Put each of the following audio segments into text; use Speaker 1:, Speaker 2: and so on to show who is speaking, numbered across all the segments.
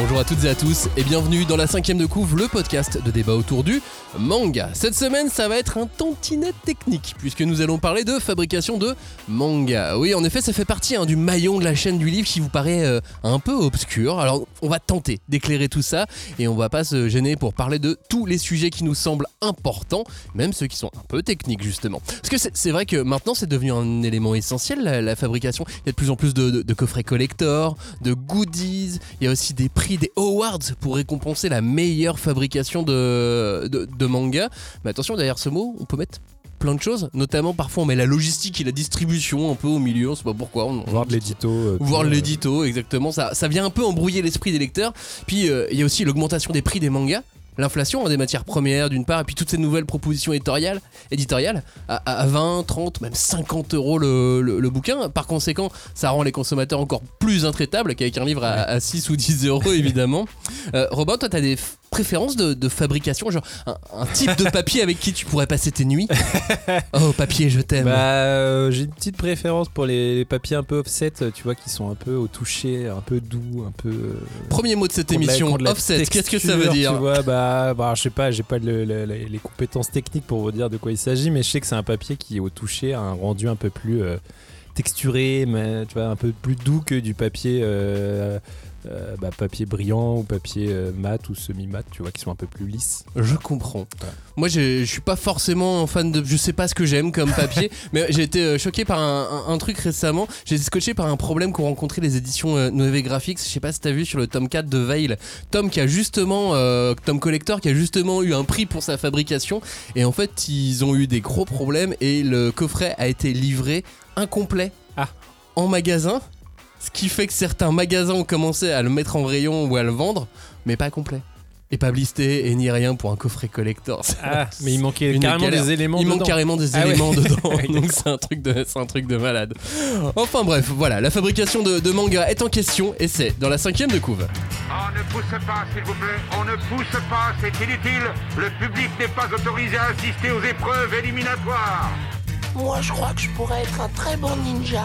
Speaker 1: Bonjour à toutes et à tous et bienvenue dans la cinquième de couvre, le podcast de débat autour du manga. Cette semaine, ça va être un tantinet technique puisque nous allons parler de fabrication de manga. Oui, en effet, ça fait partie hein, du maillon de la chaîne du livre qui vous paraît euh, un peu obscur. Alors, on va tenter d'éclairer tout ça et on va pas se gêner pour parler de tous les sujets qui nous semblent importants, même ceux qui sont un peu techniques justement. Parce que c'est vrai que maintenant, c'est devenu un élément essentiel la, fabrication. Il y a de plus en plus de, coffrets collector, de goodies. Il y a aussi des prix des awards pour récompenser la meilleure fabrication de, manga. Mais attention, derrière ce mot, on peut mettre plein de choses, notamment parfois on met la logistique et la distribution un peu au milieu, on sait pas pourquoi. On,
Speaker 2: voir de l'édito. Euh,
Speaker 1: voir euh, l'édito, exactement. Ça, ça vient un peu embrouiller l'esprit des lecteurs. Puis euh, il y a aussi l'augmentation des prix des mangas l'inflation des matières premières d'une part, et puis toutes ces nouvelles propositions éditoriales, éditoriales à, 20, 30, même 50 euros le, bouquin. Par conséquent, ça rend les consommateurs encore plus intraitables qu'avec un livre à, 6 ou 10 euros évidemment. Euh, Robin, toi, t'as des préférence de, fabrication Genre un, type de papier avec qui tu pourrais passer tes nuits Oh, papier, je t'aime.
Speaker 2: Bah, euh, j'ai une petite préférence pour les, papiers un peu offset, tu vois, qui sont un peu au toucher, un peu doux, un peu. Euh,
Speaker 1: Premier mot de cette émission, offset, qu'est-ce que ça veut dire
Speaker 2: Tu vois, bah, bah, je sais pas, j'ai pas les compétences techniques pour vous dire de quoi il s'agit, mais je sais que c'est un papier qui, au toucher, a un rendu un peu plus. Euh, texturé, mais tu vois, un peu plus doux que du papier euh, bah, papier brillant ou papier euh, mat ou semi-mat, tu vois, qui sont un peu plus lisses.
Speaker 1: Je comprends. Moi, je suis pas forcément fan de. Je sais pas ce que j'aime comme papier, mais j'ai été euh, choqué par un, truc récemment. J'ai été scotché par un problème qu'ont rencontré les éditions Nové Graphics. Je sais pas si t'as vu sur le tome 4 de Veil. Tom qui a justement. Tom Collector qui a justement eu un prix pour sa fabrication. Et en fait, ils ont eu des gros problèmes et le coffret a été livré incomplet.
Speaker 2: Ah.
Speaker 1: En magasin ce qui fait que certains magasins ont commencé à le mettre en rayon ou à le vendre, mais pas complet. Et pas blisté et ni rien pour un coffret collector.
Speaker 2: Ah, mais il manquait carrément des éléments.
Speaker 1: Il
Speaker 2: manque
Speaker 1: carrément des ah éléments dedans. donc c'est un truc de, c'est un truc de malade. Enfin bref, voilà, la fabrication de, manga est en question et c'est dans la cinquième de couve.
Speaker 3: On ne pousse pas, s'il vous plaît. On ne pousse pas, c'est inutile. Le public n'est pas autorisé à assister aux épreuves éliminatoires.
Speaker 4: Moi, je crois que je pourrais être un très bon ninja.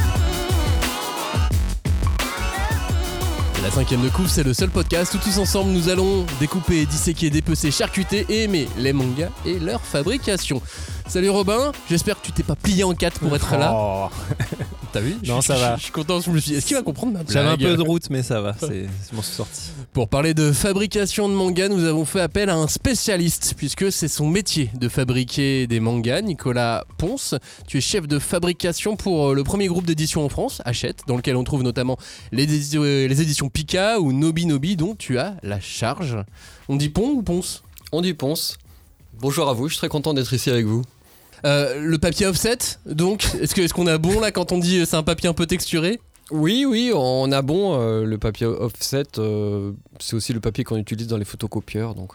Speaker 1: La cinquième de couve, c'est le seul podcast où tous ensemble nous allons découper, disséquer, dépecer, charcuter et aimer les mangas et leur fabrication. Salut Robin, j'espère que tu t'es pas plié en quatre pour être là.
Speaker 2: Oh.
Speaker 1: T'as vu
Speaker 2: Non, ça va.
Speaker 1: Je suis content, je me suis est-ce qu'il va comprendre ma
Speaker 2: J'avais un peu de route, mais ça va, c'est mon sorti.
Speaker 1: Pour parler de fabrication de mangas, nous avons fait appel à un spécialiste, puisque c'est son métier de fabriquer des mangas, Nicolas Ponce. Tu es chef de fabrication pour euh, le premier groupe d'édition en France, Hachette, dans lequel on trouve notamment les, euh, les éditions Pika ou Nobi Nobi, dont tu as la charge. On dit Pont ou Ponce?
Speaker 5: On dit Ponce. Bonjour à vous, je suis très content d'être ici avec vous.
Speaker 1: Euh, le papier offset, donc, est-ce qu'on est qu'on a bon là quand on dit euh, c'est un papier un peu texturé?
Speaker 5: Oui, oui, on a bon. Euh, le papier offset, c'est aussi le papier qu'on utilise dans les photocopieurs. Donc,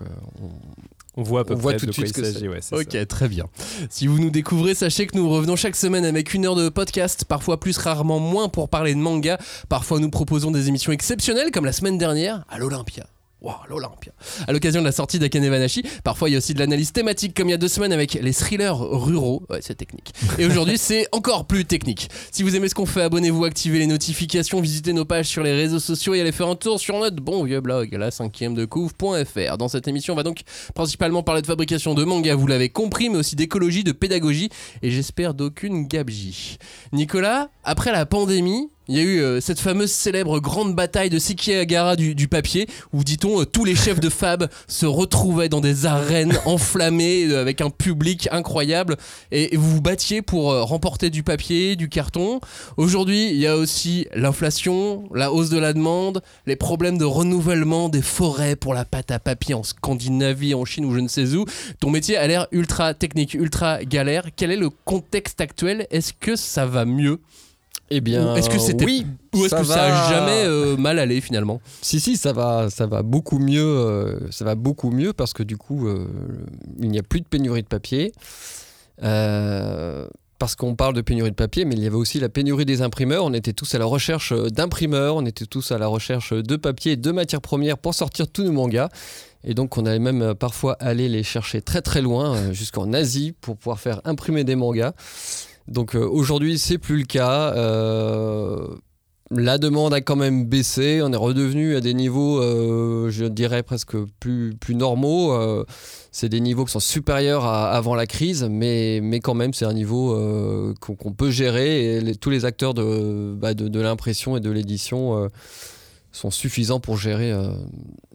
Speaker 2: on, voit à peu près tout de, suite quoi il s'agit.
Speaker 1: ok, très bien. Si vous nous découvrez, sachez que nous revenons chaque semaine avec une heure de podcast, parfois plus, rarement moins, pour parler de manga. Parfois, nous proposons des émissions exceptionnelles, comme la semaine dernière à l'Olympia. Wow, l'Olympia. À l'occasion de la sortie d'Akane Vanashi, parfois il y a aussi de l'analyse thématique comme il y a deux semaines avec les thrillers ruraux. Ouais, c'est technique. Et aujourd'hui, c'est encore plus technique. Si vous aimez ce qu'on fait, abonnez-vous, activez les notifications, visitez nos pages sur les réseaux sociaux et allez faire un tour sur notre bon vieux blog, la cinquième de couve.fr. Dans cette émission, on va donc principalement parler de fabrication de manga, vous l'avez compris, mais aussi d'écologie, de pédagogie et j'espère d'aucune gabegie. Nicolas, après la pandémie, il y a eu euh, cette fameuse célèbre grande bataille de Sekigahara du, du papier, où, dit-on, euh, tous les chefs de fab se retrouvaient dans des arènes enflammées, euh, avec un public incroyable, et, vous vous battiez pour remporter du papier, du carton. Aujourd'hui, il y a aussi l'inflation, la hausse de la demande, les problèmes de renouvellement des forêts pour la pâte à papier en Scandinavie, en Chine ou je ne sais où. Ton métier a l'air ultra technique, ultra galère. Quel est le contexte actuel? Est-ce que ça va mieux?
Speaker 5: Eh bien,
Speaker 1: est-ce que c'était
Speaker 5: oui,
Speaker 1: ou est-ce que ça a jamais euh, mal allé finalement
Speaker 5: Si si, ça va, ça va beaucoup mieux, euh, ça va beaucoup mieux parce que du coup, euh, il n'y a plus de pénurie de papier. parce qu'on parle de pénurie de papier, mais il y avait aussi la pénurie des imprimeurs. On était tous à la recherche d'imprimeurs, on était tous à la recherche de papier de matières premières pour sortir tous nos mangas. Et donc, on allait même parfois aller les chercher très très loin, jusqu'en Asie, pour pouvoir faire imprimer des mangas. Donc euh, aujourd'hui, c'est plus le cas. Euh, la demande a quand même baissé. On est redevenu à des niveaux, euh, je dirais presque plus, plus normaux. Euh, c'est des niveaux qui sont supérieurs à avant la crise, mais, mais quand même, c'est un niveau qu'on peut gérer. Tous les acteurs de, bah, de, de l'impression et de l'édition sont suffisants pour gérer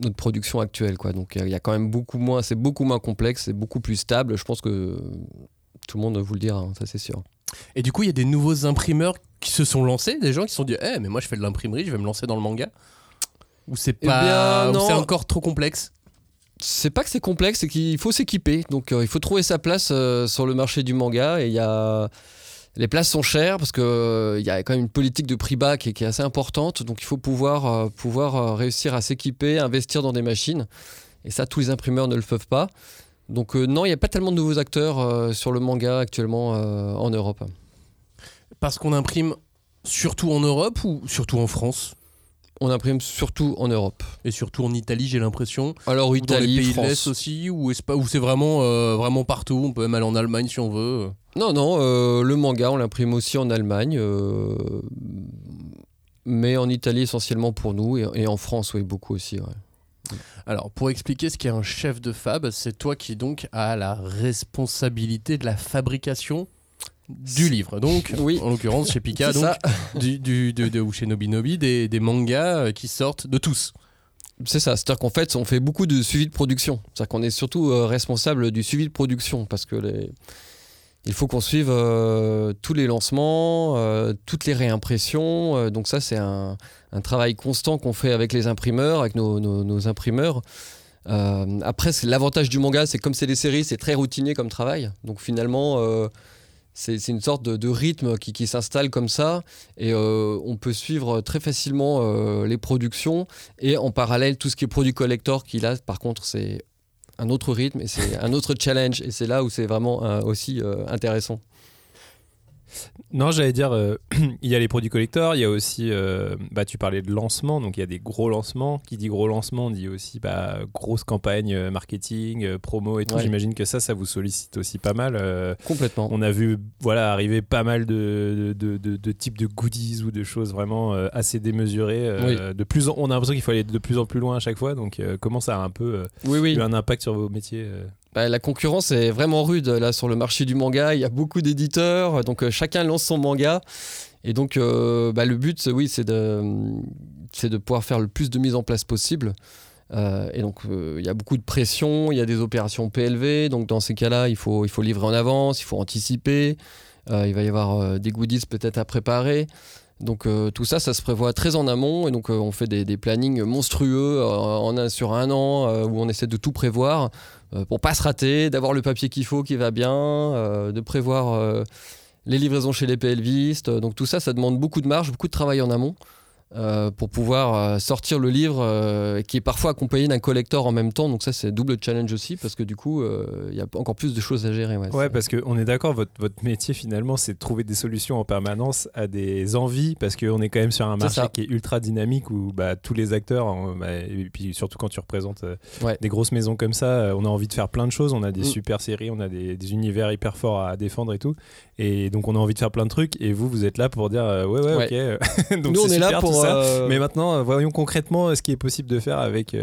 Speaker 5: notre production actuelle. Quoi. Donc il y a quand même beaucoup moins, c'est beaucoup moins complexe, c'est beaucoup plus stable. Je pense que tout le monde vous le dira, hein, ça c'est sûr.
Speaker 1: Et du coup, il y a des nouveaux imprimeurs qui se sont lancés, des gens qui se sont dit Eh, mais moi je fais de l'imprimerie, je vais me lancer dans le manga Ou c'est
Speaker 5: Eh
Speaker 1: pas.
Speaker 5: bien,
Speaker 1: ou
Speaker 5: non.
Speaker 1: c'est encore trop complexe
Speaker 5: C'est pas que c'est complexe, c'est qu'il faut s'équiper. Donc euh, il faut trouver sa place euh, sur le marché du manga. Et il y a les places sont chères parce que euh, y a quand même une politique de prix bas qui est, qui est assez importante. Donc il faut pouvoir euh, pouvoir réussir à s'équiper, investir dans des machines. Et ça, tous les imprimeurs ne le peuvent pas. Donc euh, non, il n'y a pas tellement de nouveaux acteurs euh, sur le manga actuellement euh, en Europe.
Speaker 1: Parce qu'on imprime surtout en Europe ou surtout en France?
Speaker 5: On imprime surtout en Europe.
Speaker 1: Et surtout en Italie, j'ai l'impression.
Speaker 5: Alors
Speaker 1: Ou dans les
Speaker 5: Italie,
Speaker 1: pays de
Speaker 5: France.
Speaker 1: l'Est aussi Ou c'est vraiment, euh, vraiment partout? On peut même aller en Allemagne si on veut.
Speaker 5: Non, non, euh, le manga, on l'imprime aussi en Allemagne, euh, mais en Italie essentiellement pour nous, et, et en France, oui, beaucoup aussi. ouais.
Speaker 1: Alors, pour expliquer ce qu'est un chef de fab, c'est toi qui donc as la responsabilité de la fabrication du livre. Donc,
Speaker 5: Oui.
Speaker 1: en l'occurrence chez Pika, donc, du, du- de, de- ou chez Nobinobi, des, des mangas euh, qui sortent de tous.
Speaker 5: C'est ça, c'est-à-dire qu'en fait, on fait beaucoup de suivi de production. C'est-à-dire qu'on est surtout euh, responsable du suivi de production parce que les... il faut qu'on suive euh, tous les lancements, euh, toutes les réimpressions. euh, donc ça, c'est un, travail constant qu'on fait avec les imprimeurs, avec nos, imprimeurs. Après, l'avantage du manga, c'est comme c'est des séries, c'est très routinier comme travail. Donc finalement, c'est une sorte de, rythme qui, qui s'installe comme ça, et on peut suivre très facilement les productions. Et en parallèle, tout ce qui est produit collector, qui là, par contre, c'est un autre rythme et c'est un autre challenge. Et c'est là où c'est vraiment euh, aussi euh, intéressant.
Speaker 2: Non, j'allais dire, euh, il y a les produits collecteurs, il y a aussi, euh, bah, tu parlais de lancement, donc il y a des gros lancements. Qui dit gros lancement dit aussi bah, grosse campagne euh, marketing, euh, promo et tout.
Speaker 5: Ouais.
Speaker 2: J'imagine que ça, ça vous sollicite aussi pas mal.
Speaker 5: Complètement.
Speaker 2: on a vu voilà, arriver pas mal de, de, de- de types de goodies ou de choses vraiment assez démesurées. de plus en- on a l'impression qu'il faut aller de plus en plus loin à chaque fois. Donc, comment ça a un peu
Speaker 5: Oui, oui.
Speaker 2: eu un impact sur vos métiers
Speaker 5: Bah, la concurrence est vraiment rude là sur le marché du manga. Il y a beaucoup d'éditeurs, donc euh, chacun lance son manga. Et donc, euh, bah, le but, oui, c'est de, c'est de pouvoir faire le plus de mise en place possible. Euh, et donc, il y a beaucoup de pression, il y a des opérations PLV. Donc, dans ces cas-là, il faut, il faut livrer en avance, il faut anticiper. Il va y avoir des goodies peut-être à préparer. Donc euh, tout ça, ça se prévoit très en amont et donc euh, on fait des, des plannings monstrueux euh, en sur un an où on essaie de tout prévoir pour pas se rater, d'avoir le papier qu'il faut qui va bien, de prévoir les livraisons chez les PLVistes. Donc tout ça, ça demande beaucoup de marge, beaucoup de travail en amont euh, pour pouvoir euh, sortir le livre euh, qui est parfois accompagné d'un collector en même temps. Donc ça, c'est double challenge aussi parce que du coup, euh, il y a encore plus de choses à gérer. Ouais,
Speaker 2: Ouais, parce qu'on est d'accord, votre, votre métier finalement, c'est de trouver des solutions en permanence à des envies, parce qu'on est quand même sur un marché qui est ultra dynamique où bah, tous les acteurs, hein, bah, et puis surtout quand tu représentes
Speaker 5: Ouais.
Speaker 2: des grosses maisons comme ça, on a envie de faire plein de choses, on a des
Speaker 5: Mm.
Speaker 2: super séries, on a des, des univers hyper forts à défendre et tout, et donc on a envie de faire plein de trucs, et vous, vous êtes là pour dire ouais, ouais,
Speaker 5: Ouais.
Speaker 2: ok. donc
Speaker 5: Nous, on est là pour.
Speaker 2: Ça.
Speaker 5: euh,
Speaker 2: Mais maintenant, euh, voyons concrètement euh, ce qui est possible de faire avec.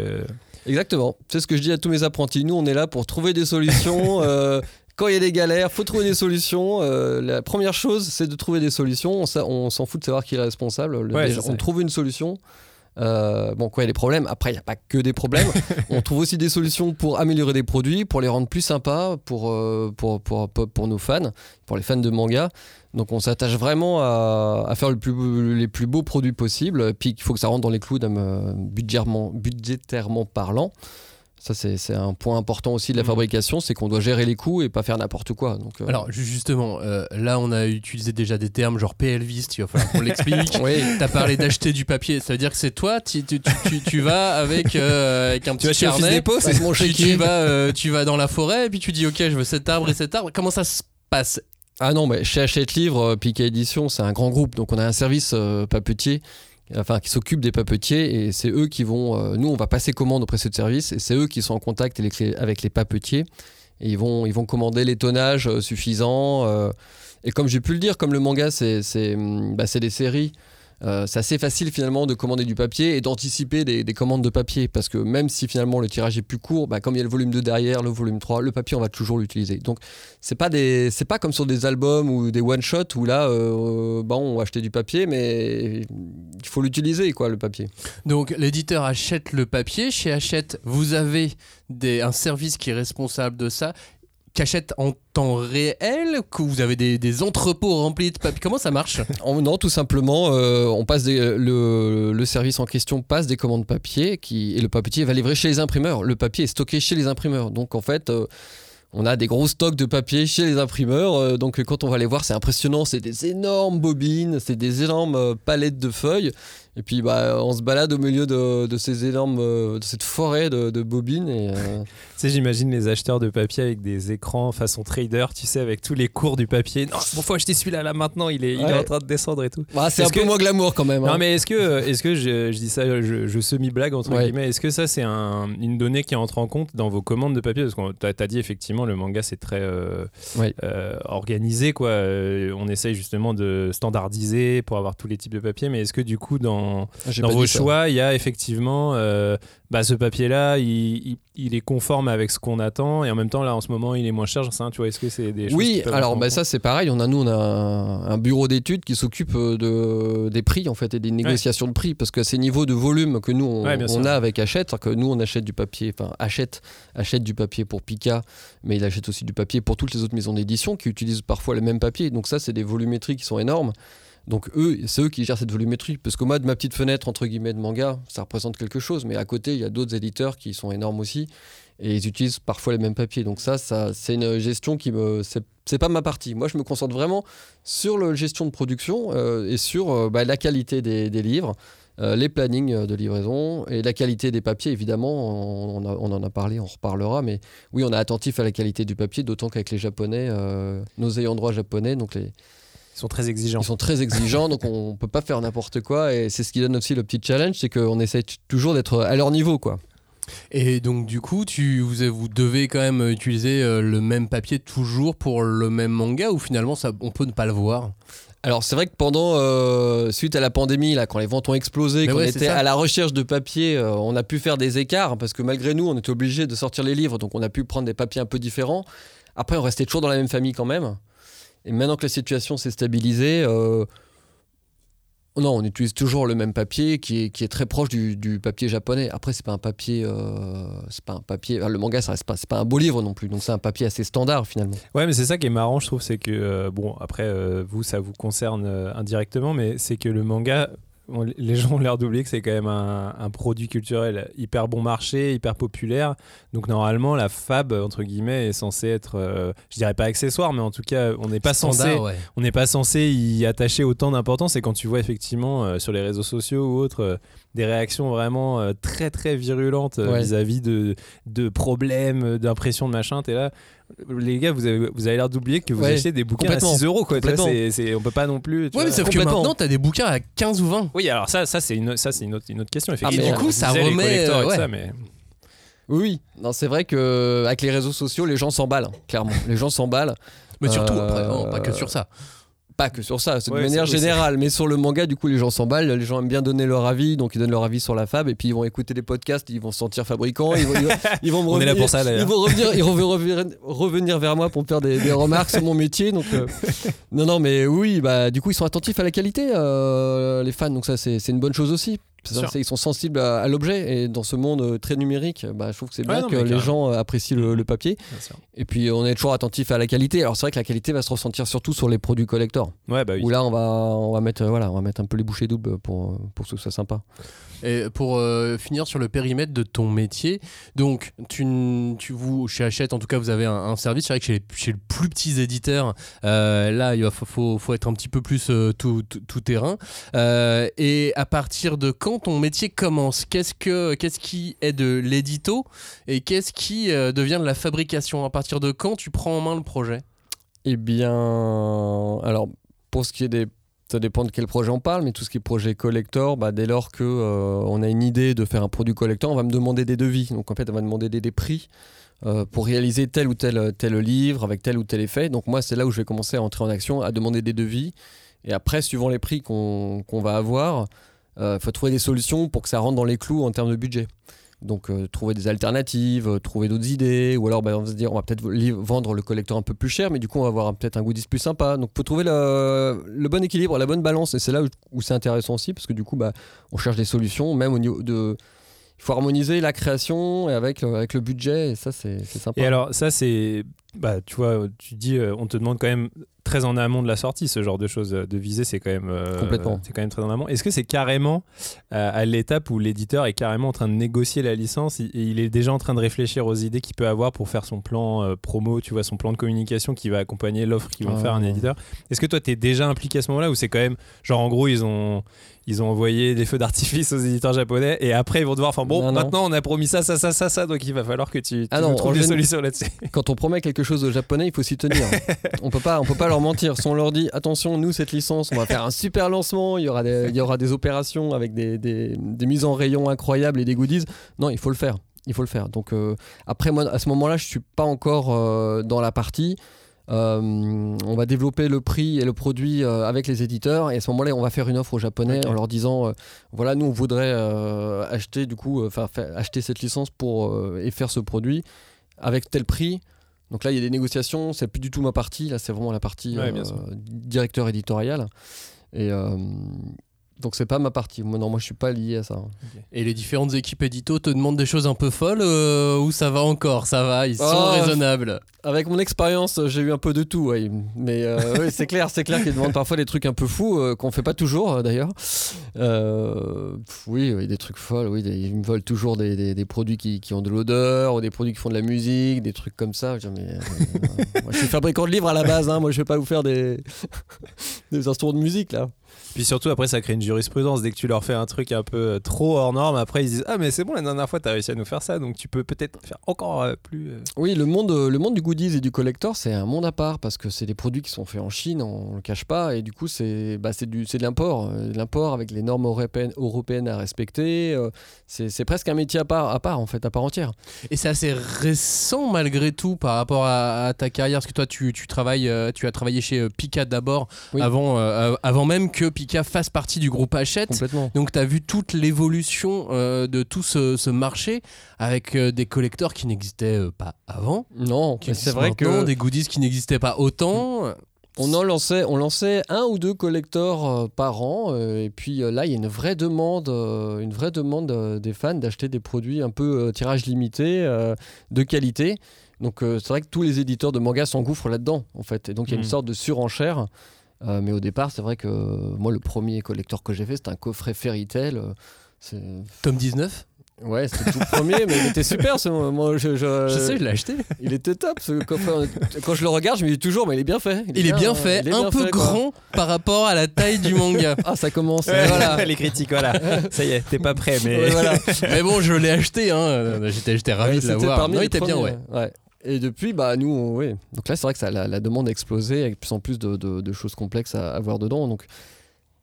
Speaker 5: Exactement. C'est ce que je dis à tous mes apprentis. Nous, on est là pour trouver des solutions. euh, quand il y a des galères, faut trouver des solutions. Euh, la première chose, c'est de trouver des solutions. On, s'en fout de savoir qui est responsable.
Speaker 2: Ouais,
Speaker 5: déjà, on trouve une solution. Euh, bon, quoi, il y a des problèmes. Après, il n'y a pas que des problèmes. on trouve aussi des solutions pour améliorer des produits, pour les rendre plus sympas pour, euh, pour, pour, pour, pour nos fans, pour les fans de manga. Donc, on s'attache vraiment à, à faire le plus, les plus beaux produits possibles. Puis, il faut que ça rentre dans les clous euh, budgétairement, budgétairement parlant. Ça, c'est un point important aussi de la
Speaker 1: Mhm.
Speaker 5: fabrication, c'est qu'on doit gérer les coûts et pas faire n'importe quoi. Donc, euh,
Speaker 1: Alors, ju- justement, euh, là, on a utilisé déjà des termes genre PLViste, il va falloir qu'on l'explique.
Speaker 5: oui.
Speaker 1: T'as parlé d'acheter du papier, ça veut dire que c'est toi, tu, tu, tu, tu- tu vas avec, euh, avec un petit
Speaker 2: vas chez Office
Speaker 1: carnet,
Speaker 2: Dépôt, c'est
Speaker 5: mon
Speaker 1: tu, tu vas, tu vas dans la forêt, et puis tu dis ok, je veux cet arbre et cet arbre. Comment ça se passe?
Speaker 5: Ah non, mais chez Hachette Livre, Pika Édition, c'est un grand groupe. Donc on a un service euh, papetier, enfin qui s'occupe des papetiers, et c'est eux qui vont. euh, nous, on va passer commande auprès de ce service, et c'est eux qui sont en contact avec les, papetiers. Et ils vont, ils vont commander les tonnages euh, suffisants. euh, et comme j'ai pu le dire, comme le manga, c'est c'est, hum, bah, des séries. Euh, c'est assez facile finalement de commander du papier et d'anticiper des, des commandes de papier parce que même si finalement le tirage est plus court, bah, comme il y a le volume 2 derrière, le volume 3, le papier on va toujours l'utiliser. Donc c'est pas des pas comme sur des albums ou des one shot où là euh, bah, on va acheter du papier mais il faut l'utiliser quoi le papier.
Speaker 1: Donc l'éditeur achète le papier. Chez Hachette, vous avez un service qui est responsable de ça. Qu'achète en temps réel Que vous avez des, entrepôts remplis de papier Comment ça marche
Speaker 5: non tout simplement euh, on passe le, service en question passe des commandes papier qui et le papetier va livrer chez les imprimeurs. Le papier est stocké chez les imprimeurs donc en fait euh, on a des gros stocks de papier chez les imprimeurs, euh, donc quand on va les voir, c'est impressionnant. C'est des énormes bobines, c'est des énormes palettes de feuilles. Et puis bah, on se balade au milieu de, de ces énormes, euh, de cette forêt de, de bobines. Et, euh,
Speaker 2: Tu sais, j'imagine les acheteurs de papier avec des écrans façon trader, tu sais, avec tous les cours du papier. Non, bon, faut acheter celui-là là maintenant, il est, il est en train de descendre et tout.
Speaker 5: bah, c'est un peu moins glamour quand même. hein.
Speaker 2: Non, mais est-ce que, est-ce que je, je dis ça, je, je semi-blague entre
Speaker 5: Ouais.
Speaker 2: guillemets, est-ce que ça c'est un- une donnée qui entre en compte dans vos commandes de papier? Parce que tu as, dit effectivement, le manga c'est très euh,
Speaker 5: Ouais.
Speaker 2: euh, organisé, quoi. On essaye justement de standardiser pour avoir tous les types de papier, mais est-ce que du coup, dans, Dans
Speaker 5: pas
Speaker 2: vos choix, il y a effectivement euh, bah, ce papier-là, il, il- il est conforme avec ce qu'on attend et en même temps, là en ce moment, il est moins cher, sais tu vois, est-ce que c'est des choses
Speaker 5: Oui, alors bah, ça c'est pareil. On a nous on a un, un bureau d'études qui s'occupe euh, de des prix en fait et des négociations de prix parce que ces niveaux de volume que nous on,
Speaker 2: Ouais,
Speaker 5: a avec Hachette, que nous on achète du papier, enfin achète achète du papier pour Pika, mais il achète aussi du papier pour toutes les autres maisons d'édition qui utilisent parfois le même papier. Donc ça c'est des volumétries qui sont énormes. Donc eux, c'est eux qui gèrent cette volumétrie. Parce que moi, de ma petite fenêtre, entre guillemets, de manga, ça représente quelque chose. Mais à côté, il y a d'autres éditeurs qui sont énormes aussi. Et ils utilisent parfois les mêmes papiers. Donc ça, c'est une gestion qui me... C'est, pas ma partie. Moi, je me concentre vraiment sur la gestion de production euh, et sur euh, bah, la qualité des, livres, euh, les plannings de livraison et la qualité des papiers, évidemment. On, en a parlé, on reparlera. Mais oui, on est attentif à la qualité du papier, d'autant qu'avec les Japonais, nos ayants droit japonais, donc les,
Speaker 2: sont très exigeants.
Speaker 5: ils sont très exigeants, donc on peut pas faire n'importe quoi. Et c'est ce qui donne aussi le petit challenge, c'est qu'on essaie toujours d'être à leur niveau, quoi.
Speaker 1: Et donc du coup, tu, vous, vous devez quand même utiliser euh, le même papier toujours pour le même manga ou finalement ça, on peut ne pas le voir?
Speaker 5: Alors c'est vrai que pendant, euh, suite à la pandémie, là, quand les ventes ont explosé, qu'on
Speaker 1: ouais,
Speaker 5: était à la recherche de papier, euh, on a pu faire des écarts parce que malgré nous, on était obligé de sortir les livres, donc on a pu prendre des papiers un peu différents. Après, on restait toujours dans la même famille quand même. Et maintenant que la situation s'est stabilisée, euh, non, on utilise toujours le même papier qui est, qui est très proche du, du papier japonais. Après, c'est pas un papier, euh, c'est pas un papier. le manga, ça reste pas, pas un beau livre non plus. Donc c'est un papier assez standard finalement.
Speaker 2: Ouais, mais c'est ça qui est marrant, je trouve, c'est que, euh, bon, après, vous, ça vous concerne indirectement, mais c'est que le manga, on- les gens ont l'air d'oublier que c'est quand même un, un produit culturel hyper bon marché, hyper populaire. Donc, normalement, la fab, entre guillemets, est censée être, euh, je dirais pas accessoire, mais en tout cas, on n'est pas censé.
Speaker 1: Standard, ouais.
Speaker 2: On n'est pas censé y attacher autant d'importance et quand tu vois effectivement euh, sur les réseaux sociaux ou autres euh, des réactions vraiment euh, très très virulentes euh,
Speaker 5: Ouais.
Speaker 2: vis-à-vis de, de problèmes, euh, d'impression de machin, t'es là. Les gars, vous avez, vous avez l'air d'oublier que vous
Speaker 5: Ouais,
Speaker 2: achetez des bouquins à
Speaker 5: complètement,
Speaker 2: 6 euros. Quoi, vois,
Speaker 5: complètement.
Speaker 2: c'est- c'est- on peut pas non plus. tu
Speaker 1: Ouais, mais
Speaker 2: vois.
Speaker 1: sauf que maintenant t'as des bouquins à 15 ou 20.
Speaker 2: Oui, alors ça, ça c'est une, ça, c'est une, autre, une autre question.
Speaker 5: mais
Speaker 2: Effectivement.
Speaker 5: du coup,
Speaker 1: ça remet,
Speaker 2: et
Speaker 1: euh, ouais.
Speaker 2: ça, mais...
Speaker 5: Oui. Non, c'est vrai que avec les réseaux sociaux, les gens s'emballent, hein, clairement. Les gens s'emballent.
Speaker 1: Mais surtout,
Speaker 5: Euh,
Speaker 1: après, non, pas que sur ça.
Speaker 5: Pas que sur ça, c'est de
Speaker 2: Ouais,
Speaker 5: manière générale, mais sur le manga, du coup, les gens s'emballent. Les gens aiment bien donner leur avis, donc ils donnent leur avis sur la fab, et puis ils vont écouter des podcasts, ils vont se sentir fabricants, ils vont, ils vont- ils vont me
Speaker 2: On est là
Speaker 5: revenir-
Speaker 2: pour ça, d'ailleurs.
Speaker 5: Ils vont revenir, ils vont revenir, revenir vers moi pour me faire des, des remarques sur mon métier. Donc, euh, non, non, mais oui, bah, du coup, ils sont attentifs à la qualité, euh, les fans, donc ça, c'est une bonne chose aussi.
Speaker 2: Sûr.
Speaker 5: Ils sont sensibles à, à l'objet et dans ce monde euh, très numérique, bah, je trouve que c'est
Speaker 2: Ouais,
Speaker 5: bien
Speaker 2: non,
Speaker 5: que les
Speaker 2: carrément.
Speaker 5: gens euh, apprécient le, le papier. Et puis on est toujours attentif à la qualité. Alors c'est vrai que la qualité va se ressentir surtout sur les produits collector.
Speaker 2: Ouais, bah oui.
Speaker 5: Où là on va on va mettre euh, voilà on va mettre un peu les bouchées doubles pour pour que ce soit sympa.
Speaker 1: Et pour euh, finir sur le périmètre de ton métier, donc tu, tu vous chez Hachette en tout cas vous avez un, service. C'est vrai que chez les, plus petits éditeurs, euh, là il faut, être un petit peu plus euh, tout, tout, terrain. Euh, et à partir de quand ton métier commence? Qu'est-ce que qu'est-ce qui est de l'édito et qu'est-ce qui euh, devient de la fabrication? À partir de quand tu prends en main le projet?
Speaker 5: Eh bien, alors pour ce qui est des ça dépend de quel projet on parle, mais tout ce qui est projet collector, bah, dès lors que euh, on a une idée de faire un produit collector, on va me demander des devis. Donc en fait, on va demander des, prix euh, pour réaliser tel ou tel, tel livre avec tel ou tel effet. Donc moi, c'est là où je vais commencer à entrer en action, à demander des devis. Et après, suivant les prix qu'on qu'on va avoir, il faut trouver des solutions pour que ça rentre dans les clous en termes de budget. Donc euh, trouver des alternatives, euh, trouver d'autres idées, ou alors bah, on va se dire on va peut-être vendre le collecteur un peu plus cher, mais du coup on va avoir peut-être un goodies plus sympa. Donc faut trouver le, bon équilibre, la bonne balance, et c'est là où, c'est intéressant aussi, parce que du coup bah, on cherche des solutions, même au niveau de... Il faut harmoniser la création avec, le- budget, et ça c'est c'est sympa.
Speaker 2: Et alors, ça, c'est. Bah, tu vois, tu dis, euh, on te demande quand même très en amont de la sortie, ce genre de choses. euh, De viser, c'est quand même. euh,
Speaker 5: Complètement.
Speaker 2: C'est quand même très en amont. Est-ce que c'est carrément euh, à l'étape où l'éditeur est carrément en train de négocier la licence et il est déjà en train de réfléchir aux idées qu'il peut avoir pour faire son plan euh, promo, tu vois, son plan de communication qui va accompagner l'offre qu'ils vont
Speaker 5: Ah.
Speaker 2: faire un éditeur? Est-ce que toi, tu es déjà impliqué à ce moment-là ou c'est quand même. Genre, en gros, ils ont. Ils ont envoyé des feux d'artifice aux éditeurs japonais et après ils vont devoir. Enfin bon,
Speaker 5: Non, non.
Speaker 2: maintenant on a promis ça, ça, ça, ça, ça, donc il va falloir que tu, tu
Speaker 5: Ah non,
Speaker 2: nous trouves des solutions là-dessus.
Speaker 5: Quand on promet quelque chose aux Japonais, il faut s'y tenir. on peut pas, on peut pas leur mentir. Si on leur dit attention, nous cette licence, on va faire un super lancement, il y aura des, il y aura des opérations avec des, des- des mises en rayon incroyables et des goodies. Non, il faut le faire. Il faut le faire. Donc euh, après moi, à ce moment-là, je suis pas encore euh, dans la partie. Euh, on va développer le prix et le produit euh, avec les éditeurs. Et à ce moment-là on va faire une offre aux japonais en leur disant euh, voilà nous on voudrait acheter du coup acheter cette licence pour et faire ce produit avec tel prix. Donc là il y a des négociations. C'est plus du tout ma partie. Là c'est vraiment la partie
Speaker 2: Ouais,
Speaker 5: euh, directeur éditorial. Et euh, donc c'est pas ma partie moi non moi je suis pas lié à ça
Speaker 1: Et les différentes équipes édito te demandent des choses un peu folles euh, ou ça va encore? Ça va, ils sont
Speaker 5: Oh,
Speaker 1: raisonnables.
Speaker 5: Avec mon expérience, j'ai eu un peu de tout, mais euh, oui, c'est clair, c'est clair qu'ils demandent parfois des trucs un peu fous euh, qu'on fait pas toujours euh, d'ailleurs. Euh, oui, oui, des trucs folles, oui, des- ils me veulent toujours des, des- des produits qui, qui ont de l'odeur ou des produits qui font de la musique, des trucs comme ça. Je, dis, mais, moi, je suis fabricant de livres à la base, hein, moi je vais pas vous faire des des instruments de musique là.
Speaker 2: Puis surtout, après, ça crée une jurisprudence. Dès que tu leur fais un truc un peu euh, trop hors norme, après, ils disent Ah, mais c'est bon, la dernière fois, t'as réussi à nous faire ça, donc tu peux peut-être faire encore euh, plus. euh.
Speaker 5: Oui, le monde, le monde du goodies et du collector, c'est un monde à part parce que c'est des produits qui sont faits en Chine, on le cache pas, et du coup, c'est bah, c'est du- c'est de l'import. L'import avec les normes européennes, européennes à respecter, c'est c'est presque un métier à part, à part, en fait, à part entière.
Speaker 1: Et c'est assez récent malgré tout par rapport à, à ta carrière, parce que toi tu, tu travailles, tu as travaillé chez Pika d'abord,
Speaker 5: Oui.
Speaker 1: avant, euh, avant même que Pika fasse partie du groupe Hachette.
Speaker 5: Complètement.
Speaker 1: Donc tu as vu toute l'évolution euh, de tout ce, ce marché avec euh, des collecteurs qui n'existaient euh, pas avant.
Speaker 5: Non, c'est vrai que
Speaker 1: des goodies qui n'existaient pas autant.
Speaker 5: on en lançait, on lançait un ou deux collectors euh, par an, et puis là, il y a une vraie demande, une vraie demande des fans d'acheter des produits un peu tirage limité, de qualité. Donc euh, c'est vrai que tous les éditeurs de manga s'engouffrent là-dedans, en fait. Et donc il y a une
Speaker 2: Mhm.
Speaker 5: sorte de surenchère. Euh, mais au départ, c'est vrai que euh, moi, le premier collector que j'ai fait, c'était un coffret Fairy Tail. euh,
Speaker 1: Tome 19
Speaker 5: Ouais, c'était le tout premier, mais il était super. Ce, moi, je, je-
Speaker 1: Je sais, je l'ai acheté.
Speaker 5: il était top ce coffret. Quand je le regarde, je me dis toujours, mais il est bien fait.
Speaker 1: Il est bien fait,
Speaker 5: est
Speaker 1: un
Speaker 5: bien
Speaker 1: peu
Speaker 5: fait,
Speaker 1: grand par rapport à la taille du manga.
Speaker 5: Ah, ça commence.
Speaker 2: Ouais,
Speaker 5: voilà.
Speaker 2: les critiques, voilà. ça y est, t'es pas prêt, mais.
Speaker 5: Ouais, voilà.
Speaker 1: Mais bon, je l'ai acheté, hein. j'étais, ravi
Speaker 5: Ouais,
Speaker 1: de l'avoir. Non, il était bien, ouais.
Speaker 5: Et depuis, bah, nous, ouais. Donc là, c'est vrai que ça, la, demande a explosé avec plus en plus de, choses complexes à, à voir dedans. Donc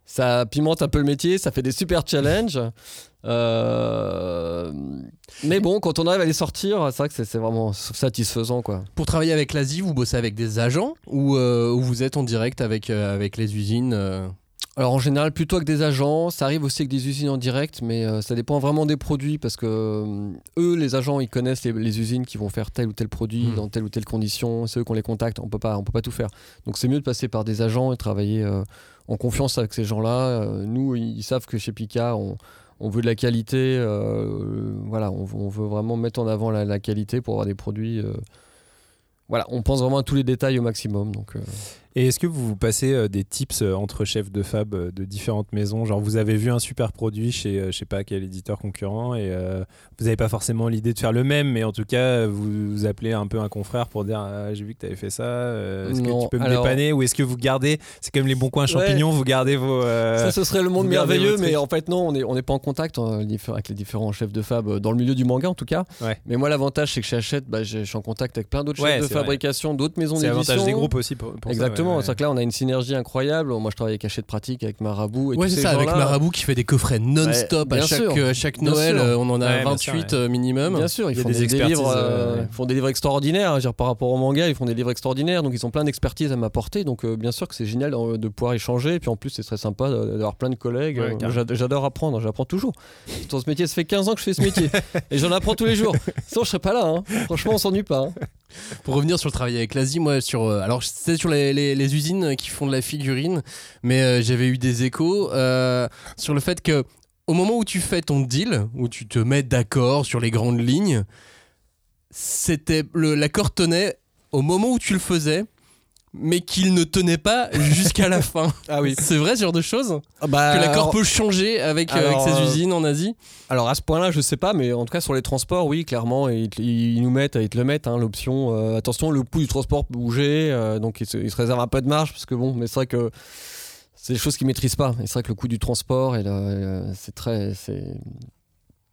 Speaker 5: ça pimente un peu le métier, ça fait des super challenges. Euh, Mais bon, quand on arrive à les sortir, c'est vrai que c'est, vraiment satisfaisant, quoi.
Speaker 1: Pour travailler avec l'Asie, vous bossez avec des agents ou, euh, ou vous êtes en direct avec, euh, avec les usines
Speaker 5: Alors en général, plutôt avec des agents, ça arrive aussi avec des usines en direct, mais euh, ça dépend vraiment des produits parce que euh, eux, les agents, ils connaissent les, les usines qui vont faire tel ou tel produit
Speaker 1: Mm.
Speaker 5: dans telle ou telle condition. C'est eux qu'on les contacte, on peut pas, on peut pas tout faire. Donc c'est mieux de passer par des agents et travailler euh, en confiance avec ces gens-là. Nous, ils savent que chez Pika, on, on veut de la qualité. voilà, on, veut- on veut vraiment mettre en avant la, la qualité pour avoir des produits. voilà, on pense vraiment à tous les détails au maximum. Donc,
Speaker 2: Et est-ce que vous vous passez euh, des tips euh, entre chefs de fab euh, de différentes maisons? Genre, vous avez vu un super produit chez je sais pas quel éditeur concurrent et euh, vous n'avez pas forcément l'idée de faire le même, mais en tout cas, vous, vous appelez un peu un confrère pour dire Ah, J'ai vu que tu avais fait ça, euh, est-ce que tu peux me
Speaker 5: alors-
Speaker 2: dépanner? Ou est-ce que vous gardez, c'est comme les bons coins champignons, vous gardez vos. euh,
Speaker 5: Ça, ce serait le monde merveilleux, mais en fait, non, on n'est on pas en contact diffé- avec les différents chefs de fab, dans le milieu du manga en tout cas.
Speaker 2: Ouais.
Speaker 5: Mais moi, l'avantage, c'est que chez Hachette, bah, je suis en contact avec plein d'autres
Speaker 2: Ouais,
Speaker 5: chefs de
Speaker 2: c'est
Speaker 5: fabrication d'autres maisons
Speaker 2: C'est
Speaker 5: d'édition.
Speaker 2: l'avantage des groupes aussi. Pour, pour ça,
Speaker 5: Exactement, c'est-à-dire que là on a une synergie incroyable. Moi je travaille avec Hachette Pratique, avec Marabout. Et
Speaker 1: Ouais,
Speaker 5: tous
Speaker 1: c'est
Speaker 5: ces
Speaker 1: ça, avec Marabout qui fait des coffrets non-stop
Speaker 5: Ouais,
Speaker 1: à chaque, euh, à chaque
Speaker 5: Bien
Speaker 1: Noël. euh, on en a
Speaker 2: Ouais, bien
Speaker 1: 28
Speaker 2: sûr, ouais.
Speaker 1: euh, minimum.
Speaker 5: Bien sûr, ils font
Speaker 2: des
Speaker 5: livres, euh, ils font des livres extraordinaires. hein. Dire, par rapport au manga, ils font des livres extraordinaires, donc ils ont plein d'expertise à m'apporter. Donc euh, bien sûr que c'est génial de pouvoir échanger. Et puis en plus, c'est très sympa d'avoir plein de collègues. Euh, J'adore apprendre, j'apprends toujours. Dans ce métier, ça fait 15 ans que je fais ce métier et j'en apprends tous les jours. Sinon, je serais pas là. hein. Franchement, on s'ennuie pas. hein.
Speaker 1: Pour revenir sur le travail avec l'Asie, moi, sur, euh, alors c'était sur les, les- les usines qui font de la figurine, mais euh, j'avais eu des échos euh, sur le fait que au moment où tu fais ton deal, où tu te mets d'accord sur les grandes lignes, c'était l'accord tenait au moment où tu le faisais, mais qu'il ne tenait pas jusqu'à la fin.
Speaker 5: Ah oui.
Speaker 1: C'est vrai ce genre de choses
Speaker 5: Bah,
Speaker 1: Que l'accord peut changer avec, euh,
Speaker 5: alors,
Speaker 1: avec ces
Speaker 5: euh,
Speaker 1: usines en Asie
Speaker 5: Alors à ce point-là, je sais pas, mais en tout cas sur les transports, oui, clairement, ils, nous mettent, ils te le mettent, hein, l'option. euh, attention, le coût du transport peut bouger, euh, donc ils se, ils se réservent un peu de marge parce que bon, mais c'est vrai que c'est des choses qu'ils maîtrisent pas. Et c'est vrai que le coût du transport, et c'est très, c'est,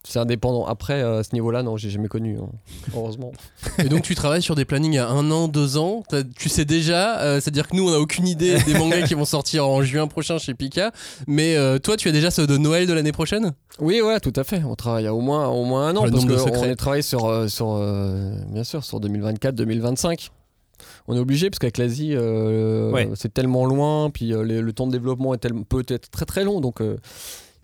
Speaker 5: c'est indépendant. Après, euh, à ce niveau-là, non, j'ai jamais connu, hein, heureusement.
Speaker 1: Et donc tu travailles sur des plannings à un an, deux ans. Tu sais déjà, euh, c'est-à-dire que nous on n'a aucune idée des mangas qui vont sortir en juin prochain chez Pika. Mais euh, toi tu as déjà ceux de Noël de l'année prochaine?
Speaker 5: Oui, ouais, tout à fait. On travaille à au moins, au moins un an
Speaker 1: Le
Speaker 5: parce qu'on est travaillé sur, euh, sur bien sûr, sur 2024-2025. On est obligé parce qu'avec l'Asie, euh,
Speaker 2: Ouais.
Speaker 5: c'est tellement loin, puis euh, les- le temps de développement est peut être très très long, donc euh,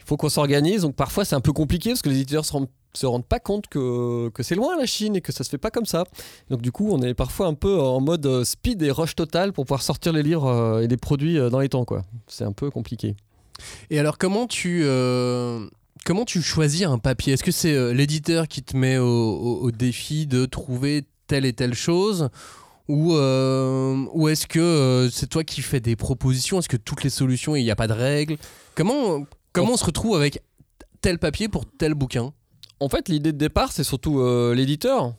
Speaker 5: faut qu'on s'organise. Donc parfois c'est un peu compliqué parce que les éditeurs se rendent, se rendent pas compte que, que c'est loin la Chine et que ça se fait pas comme ça. Donc du coup, on est parfois un peu en mode euh, speed et rush total pour pouvoir sortir les livres euh, et les produits euh, dans les temps, quoi. C'est un peu compliqué.
Speaker 1: Et alors comment tu comment tu choisis un papier? Est-ce que c'est l'éditeur qui te met au, au- défi de trouver telle et telle chose? Ou, ou est-ce que c'est toi qui fais des propositions? Est-ce que toutes les solutions, il n'y a pas de règles? Comment, comment on se retrouve avec tel papier pour tel bouquin?
Speaker 5: En fait, l'idée de départ, c'est surtout euh, l'éditeur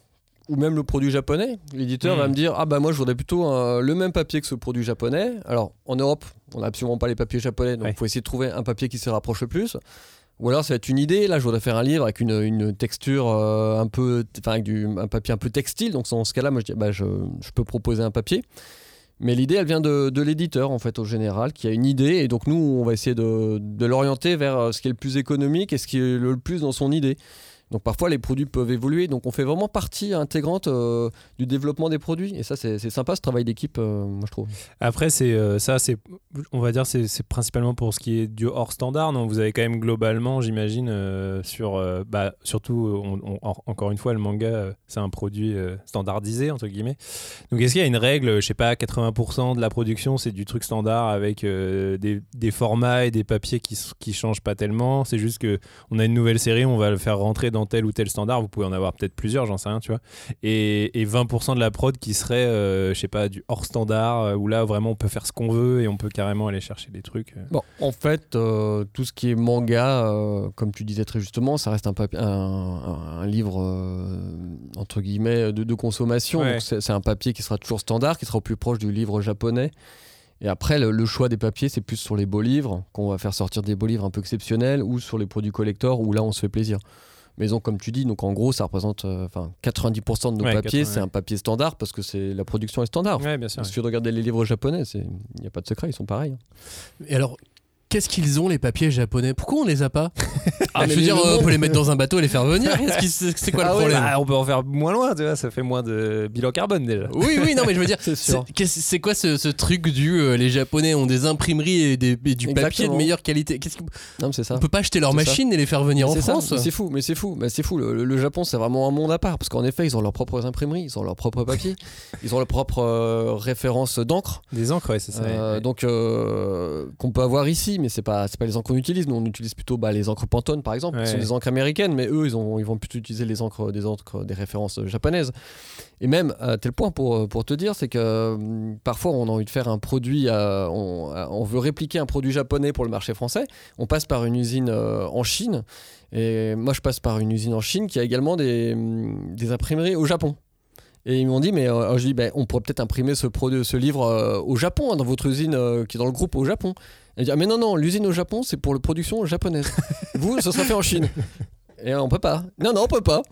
Speaker 5: ou même le produit japonais. L'éditeur va me dire Ah bah moi je voudrais plutôt euh, le même papier que ce produit japonais. Alors en Europe, on n'a absolument pas les papiers japonais, donc il
Speaker 2: Ouais.
Speaker 5: faut essayer de trouver un papier qui se rapproche le plus. Ou alors ça va être une idée. Là, je voudrais faire un livre avec une, une texture euh, un peu, enfin avec du, un papier un peu textile. Donc dans ce cas-là, moi je dis bah je, je peux proposer un papier. Mais l'idée, elle vient de, l'éditeur, en fait, au général, qui a une idée. Et donc, nous, on va essayer de, l'orienter vers ce qui est le plus économique et ce qui est le plus dans son idée. Donc, parfois, les produits peuvent évoluer. Donc, on fait vraiment partie intégrante euh, du développement des produits. Et ça, c'est sympa, ce travail d'équipe, euh, moi, je trouve.
Speaker 2: Après, c'est euh, ça, c'est, on va dire, c'est principalement pour ce qui est du hors standard. Non, vous avez quand même globalement, j'imagine, sur, bah, surtout, encore une fois, le manga, c'est un produit standardisé entre guillemets. Donc, est-ce qu'il y a une règle, je sais pas, 80% de la production, c'est du truc standard avec des, des formats et des papiers qui, qui changent pas tellement? C'est juste que on a une nouvelle série, on va le faire rentrer dans tel ou tel standard. Vous pouvez en avoir peut-être plusieurs, j'en sais rien, tu vois. Et, et 20% de la prod qui serait, euh, je sais pas, du hors standard, euh, où là vraiment on peut faire ce qu'on veut et on peut carrément aller chercher des trucs. euh.
Speaker 5: Bon, en fait, euh, tout ce qui est manga, euh, comme tu disais très justement, ça reste un, papi- un, un- un livre entre guillemets de, de consommation.
Speaker 2: Ouais.
Speaker 5: Donc, C'est c'est un papier qui sera toujours standard, qui sera au plus proche du livre japonais. Et après, le, le choix des papiers, c'est plus sur les beaux livres, qu'on va faire sortir des beaux livres un peu exceptionnels, ou sur les produits collector, où là, on se fait plaisir. Mais donc, comme tu dis, donc en gros, ça représente euh, enfin 90% de nos
Speaker 2: Ouais,
Speaker 5: papiers,
Speaker 2: 80,
Speaker 5: c'est
Speaker 2: ouais.
Speaker 5: un papier standard parce que c'est la production est standard.
Speaker 2: Ouais, bien sûr.
Speaker 5: Il suffit de regarder les livres japonais, il n'y a pas de secret, ils sont pareils. hein.
Speaker 1: Et alors, qu'est-ce qu'ils ont les papiers japonais? Pourquoi on les a pas?
Speaker 5: Ah,
Speaker 1: Je
Speaker 5: mais
Speaker 1: veux dire, euh, on peut les mettre dans un bateau et les faire venir. C'est quoi
Speaker 2: Ah
Speaker 1: le
Speaker 2: ouais,
Speaker 1: problème?
Speaker 2: bah, on peut en faire moins loin, tu vois, ça fait moins de bilan carbone déjà.
Speaker 1: Oui, oui, non, mais je veux dire,
Speaker 5: C'est
Speaker 1: quoi ce, ce truc du euh, les Japonais ont des imprimeries et, des, et du papier de meilleure qualité? Qu'est-ce qu'on-
Speaker 5: Non, mais c'est ça.
Speaker 1: On peut pas acheter leurs machines et les faire venir en
Speaker 5: ça,
Speaker 1: France?
Speaker 5: C'est fou, mais c'est fou, mais c'est fou. Le, le Japon, c'est vraiment un monde à part parce qu'en effet, ils ont leurs propres imprimeries, ils ont leurs propres papiers, ils ont leurs propres euh, références d'encre.
Speaker 2: Des encres, ouais, c'est ça.
Speaker 5: Euh,
Speaker 2: ouais.
Speaker 5: Donc euh, qu'on peut avoir ici, mais c'est pas c'est pas les encres qu'on utilise. Nous, on utilise plutôt bah, les encres Pantone, par exemple, qui
Speaker 2: Ouais.
Speaker 5: sont des encres américaines, mais eux, ils ont ils vont plutôt utiliser les encres des encres des références japonaises. Et même à tel point pour pour te dire, c'est que hum, parfois on a envie de faire un produit, euh, on, euh, on veut répliquer un produit japonais pour le marché français. On passe par une usine euh, en Chine. Et moi, je passe par une usine en Chine qui a également des, hum, des imprimeries au Japon. Et ils m'ont dit, mais euh, je dis, ben, on pourrait peut-être imprimer ce, produit, ce livre euh, au Japon, hein, dans votre usine euh, qui est dans le groupe au Japon. Et disent, ah, mais non, non, l'usine au Japon, c'est pour la production japonaise. Vous, ce sera fait en Chine. Et on peut pas. Non, non, on peut pas.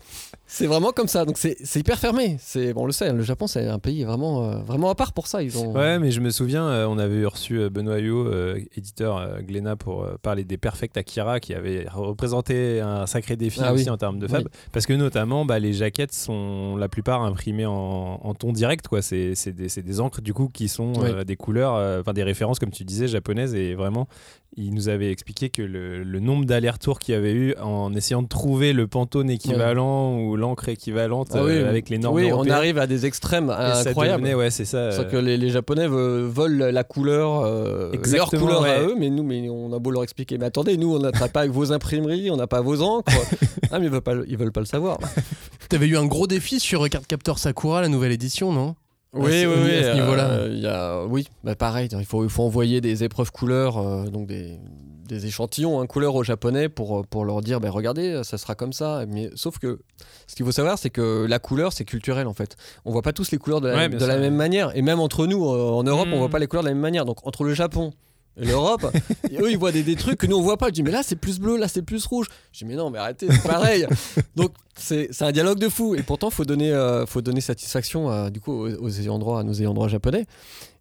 Speaker 5: C'est vraiment comme ça. Donc c'est c'est hyper fermé. C'est bon, on le sait. Le Japon, c'est un pays vraiment, euh, vraiment à part pour ça. Ils ont.
Speaker 2: Ouais, mais je me souviens, euh, on avait reçu euh, Benoît Huyot, euh, éditeur Glénat, pour parler des Perfect Akira, qui avait représenté un sacré défi
Speaker 5: Ah
Speaker 2: aussi
Speaker 5: oui.
Speaker 2: en termes de fab.
Speaker 5: Oui.
Speaker 2: Parce que notamment, bah, les jaquettes sont la plupart imprimées en, en ton direct. quoi. C'est des, des encres, du coup, qui sont
Speaker 5: Oui.
Speaker 2: des couleurs, enfin des références, comme tu disais, japonaises. Et vraiment, il nous avait expliqué que le, le nombre d'allers-retours qu'il y avait eu en essayant de trouver le pantone équivalent ou l'encre équivalente
Speaker 5: Ah oui,
Speaker 2: euh, avec les normes
Speaker 5: Oui, on arrive à des extrêmes incroyables.
Speaker 2: devenait, ouais, c'est ça.
Speaker 5: C'est
Speaker 2: euh,
Speaker 5: que les, les Japonais veulent la couleur, euh, leur
Speaker 2: Exactement,
Speaker 5: couleur à eux, mais nous, mais on a beau leur expliquer. Mais attendez, nous, on n'a pas avec vos imprimeries, on n'a pas vos encres. ah, mais ils veulent pas, ils veulent pas le savoir.
Speaker 1: T'avais eu un gros défi sur Card Captor Sakura, la nouvelle édition, non?
Speaker 5: Oui,
Speaker 1: ce-
Speaker 5: oui,
Speaker 1: à
Speaker 5: oui.
Speaker 1: ce
Speaker 5: euh,
Speaker 1: niveau-là.
Speaker 5: il y a, oui, bah pareil. Il faut, il faut envoyer des épreuves couleurs, euh, donc des, des échantillons hein, couleurs aux Japonais pour, pour leur dire, bah, regardez, ça sera comme ça. Mais sauf que ce qu'il faut savoir, c'est que la couleur, c'est culturel en fait. On voit pas tous les couleurs de la,
Speaker 2: Ouais, bien
Speaker 5: de la
Speaker 2: sûr.
Speaker 5: même manière. Et même entre nous, euh, en Europe,
Speaker 2: Mm.
Speaker 5: on voit pas les couleurs de la même manière. Donc entre le Japon et l'Europe, et eux ils voient des, des trucs que nous on voit pas. Je dis mais là c'est plus bleu, là c'est plus rouge. Je dis mais non mais arrêtez, c'est pareil. Donc c'est c'est un dialogue de fou et pourtant faut donner euh, faut donner satisfaction à, du coup aux, aux ayants droit, à nos ayants droit japonais.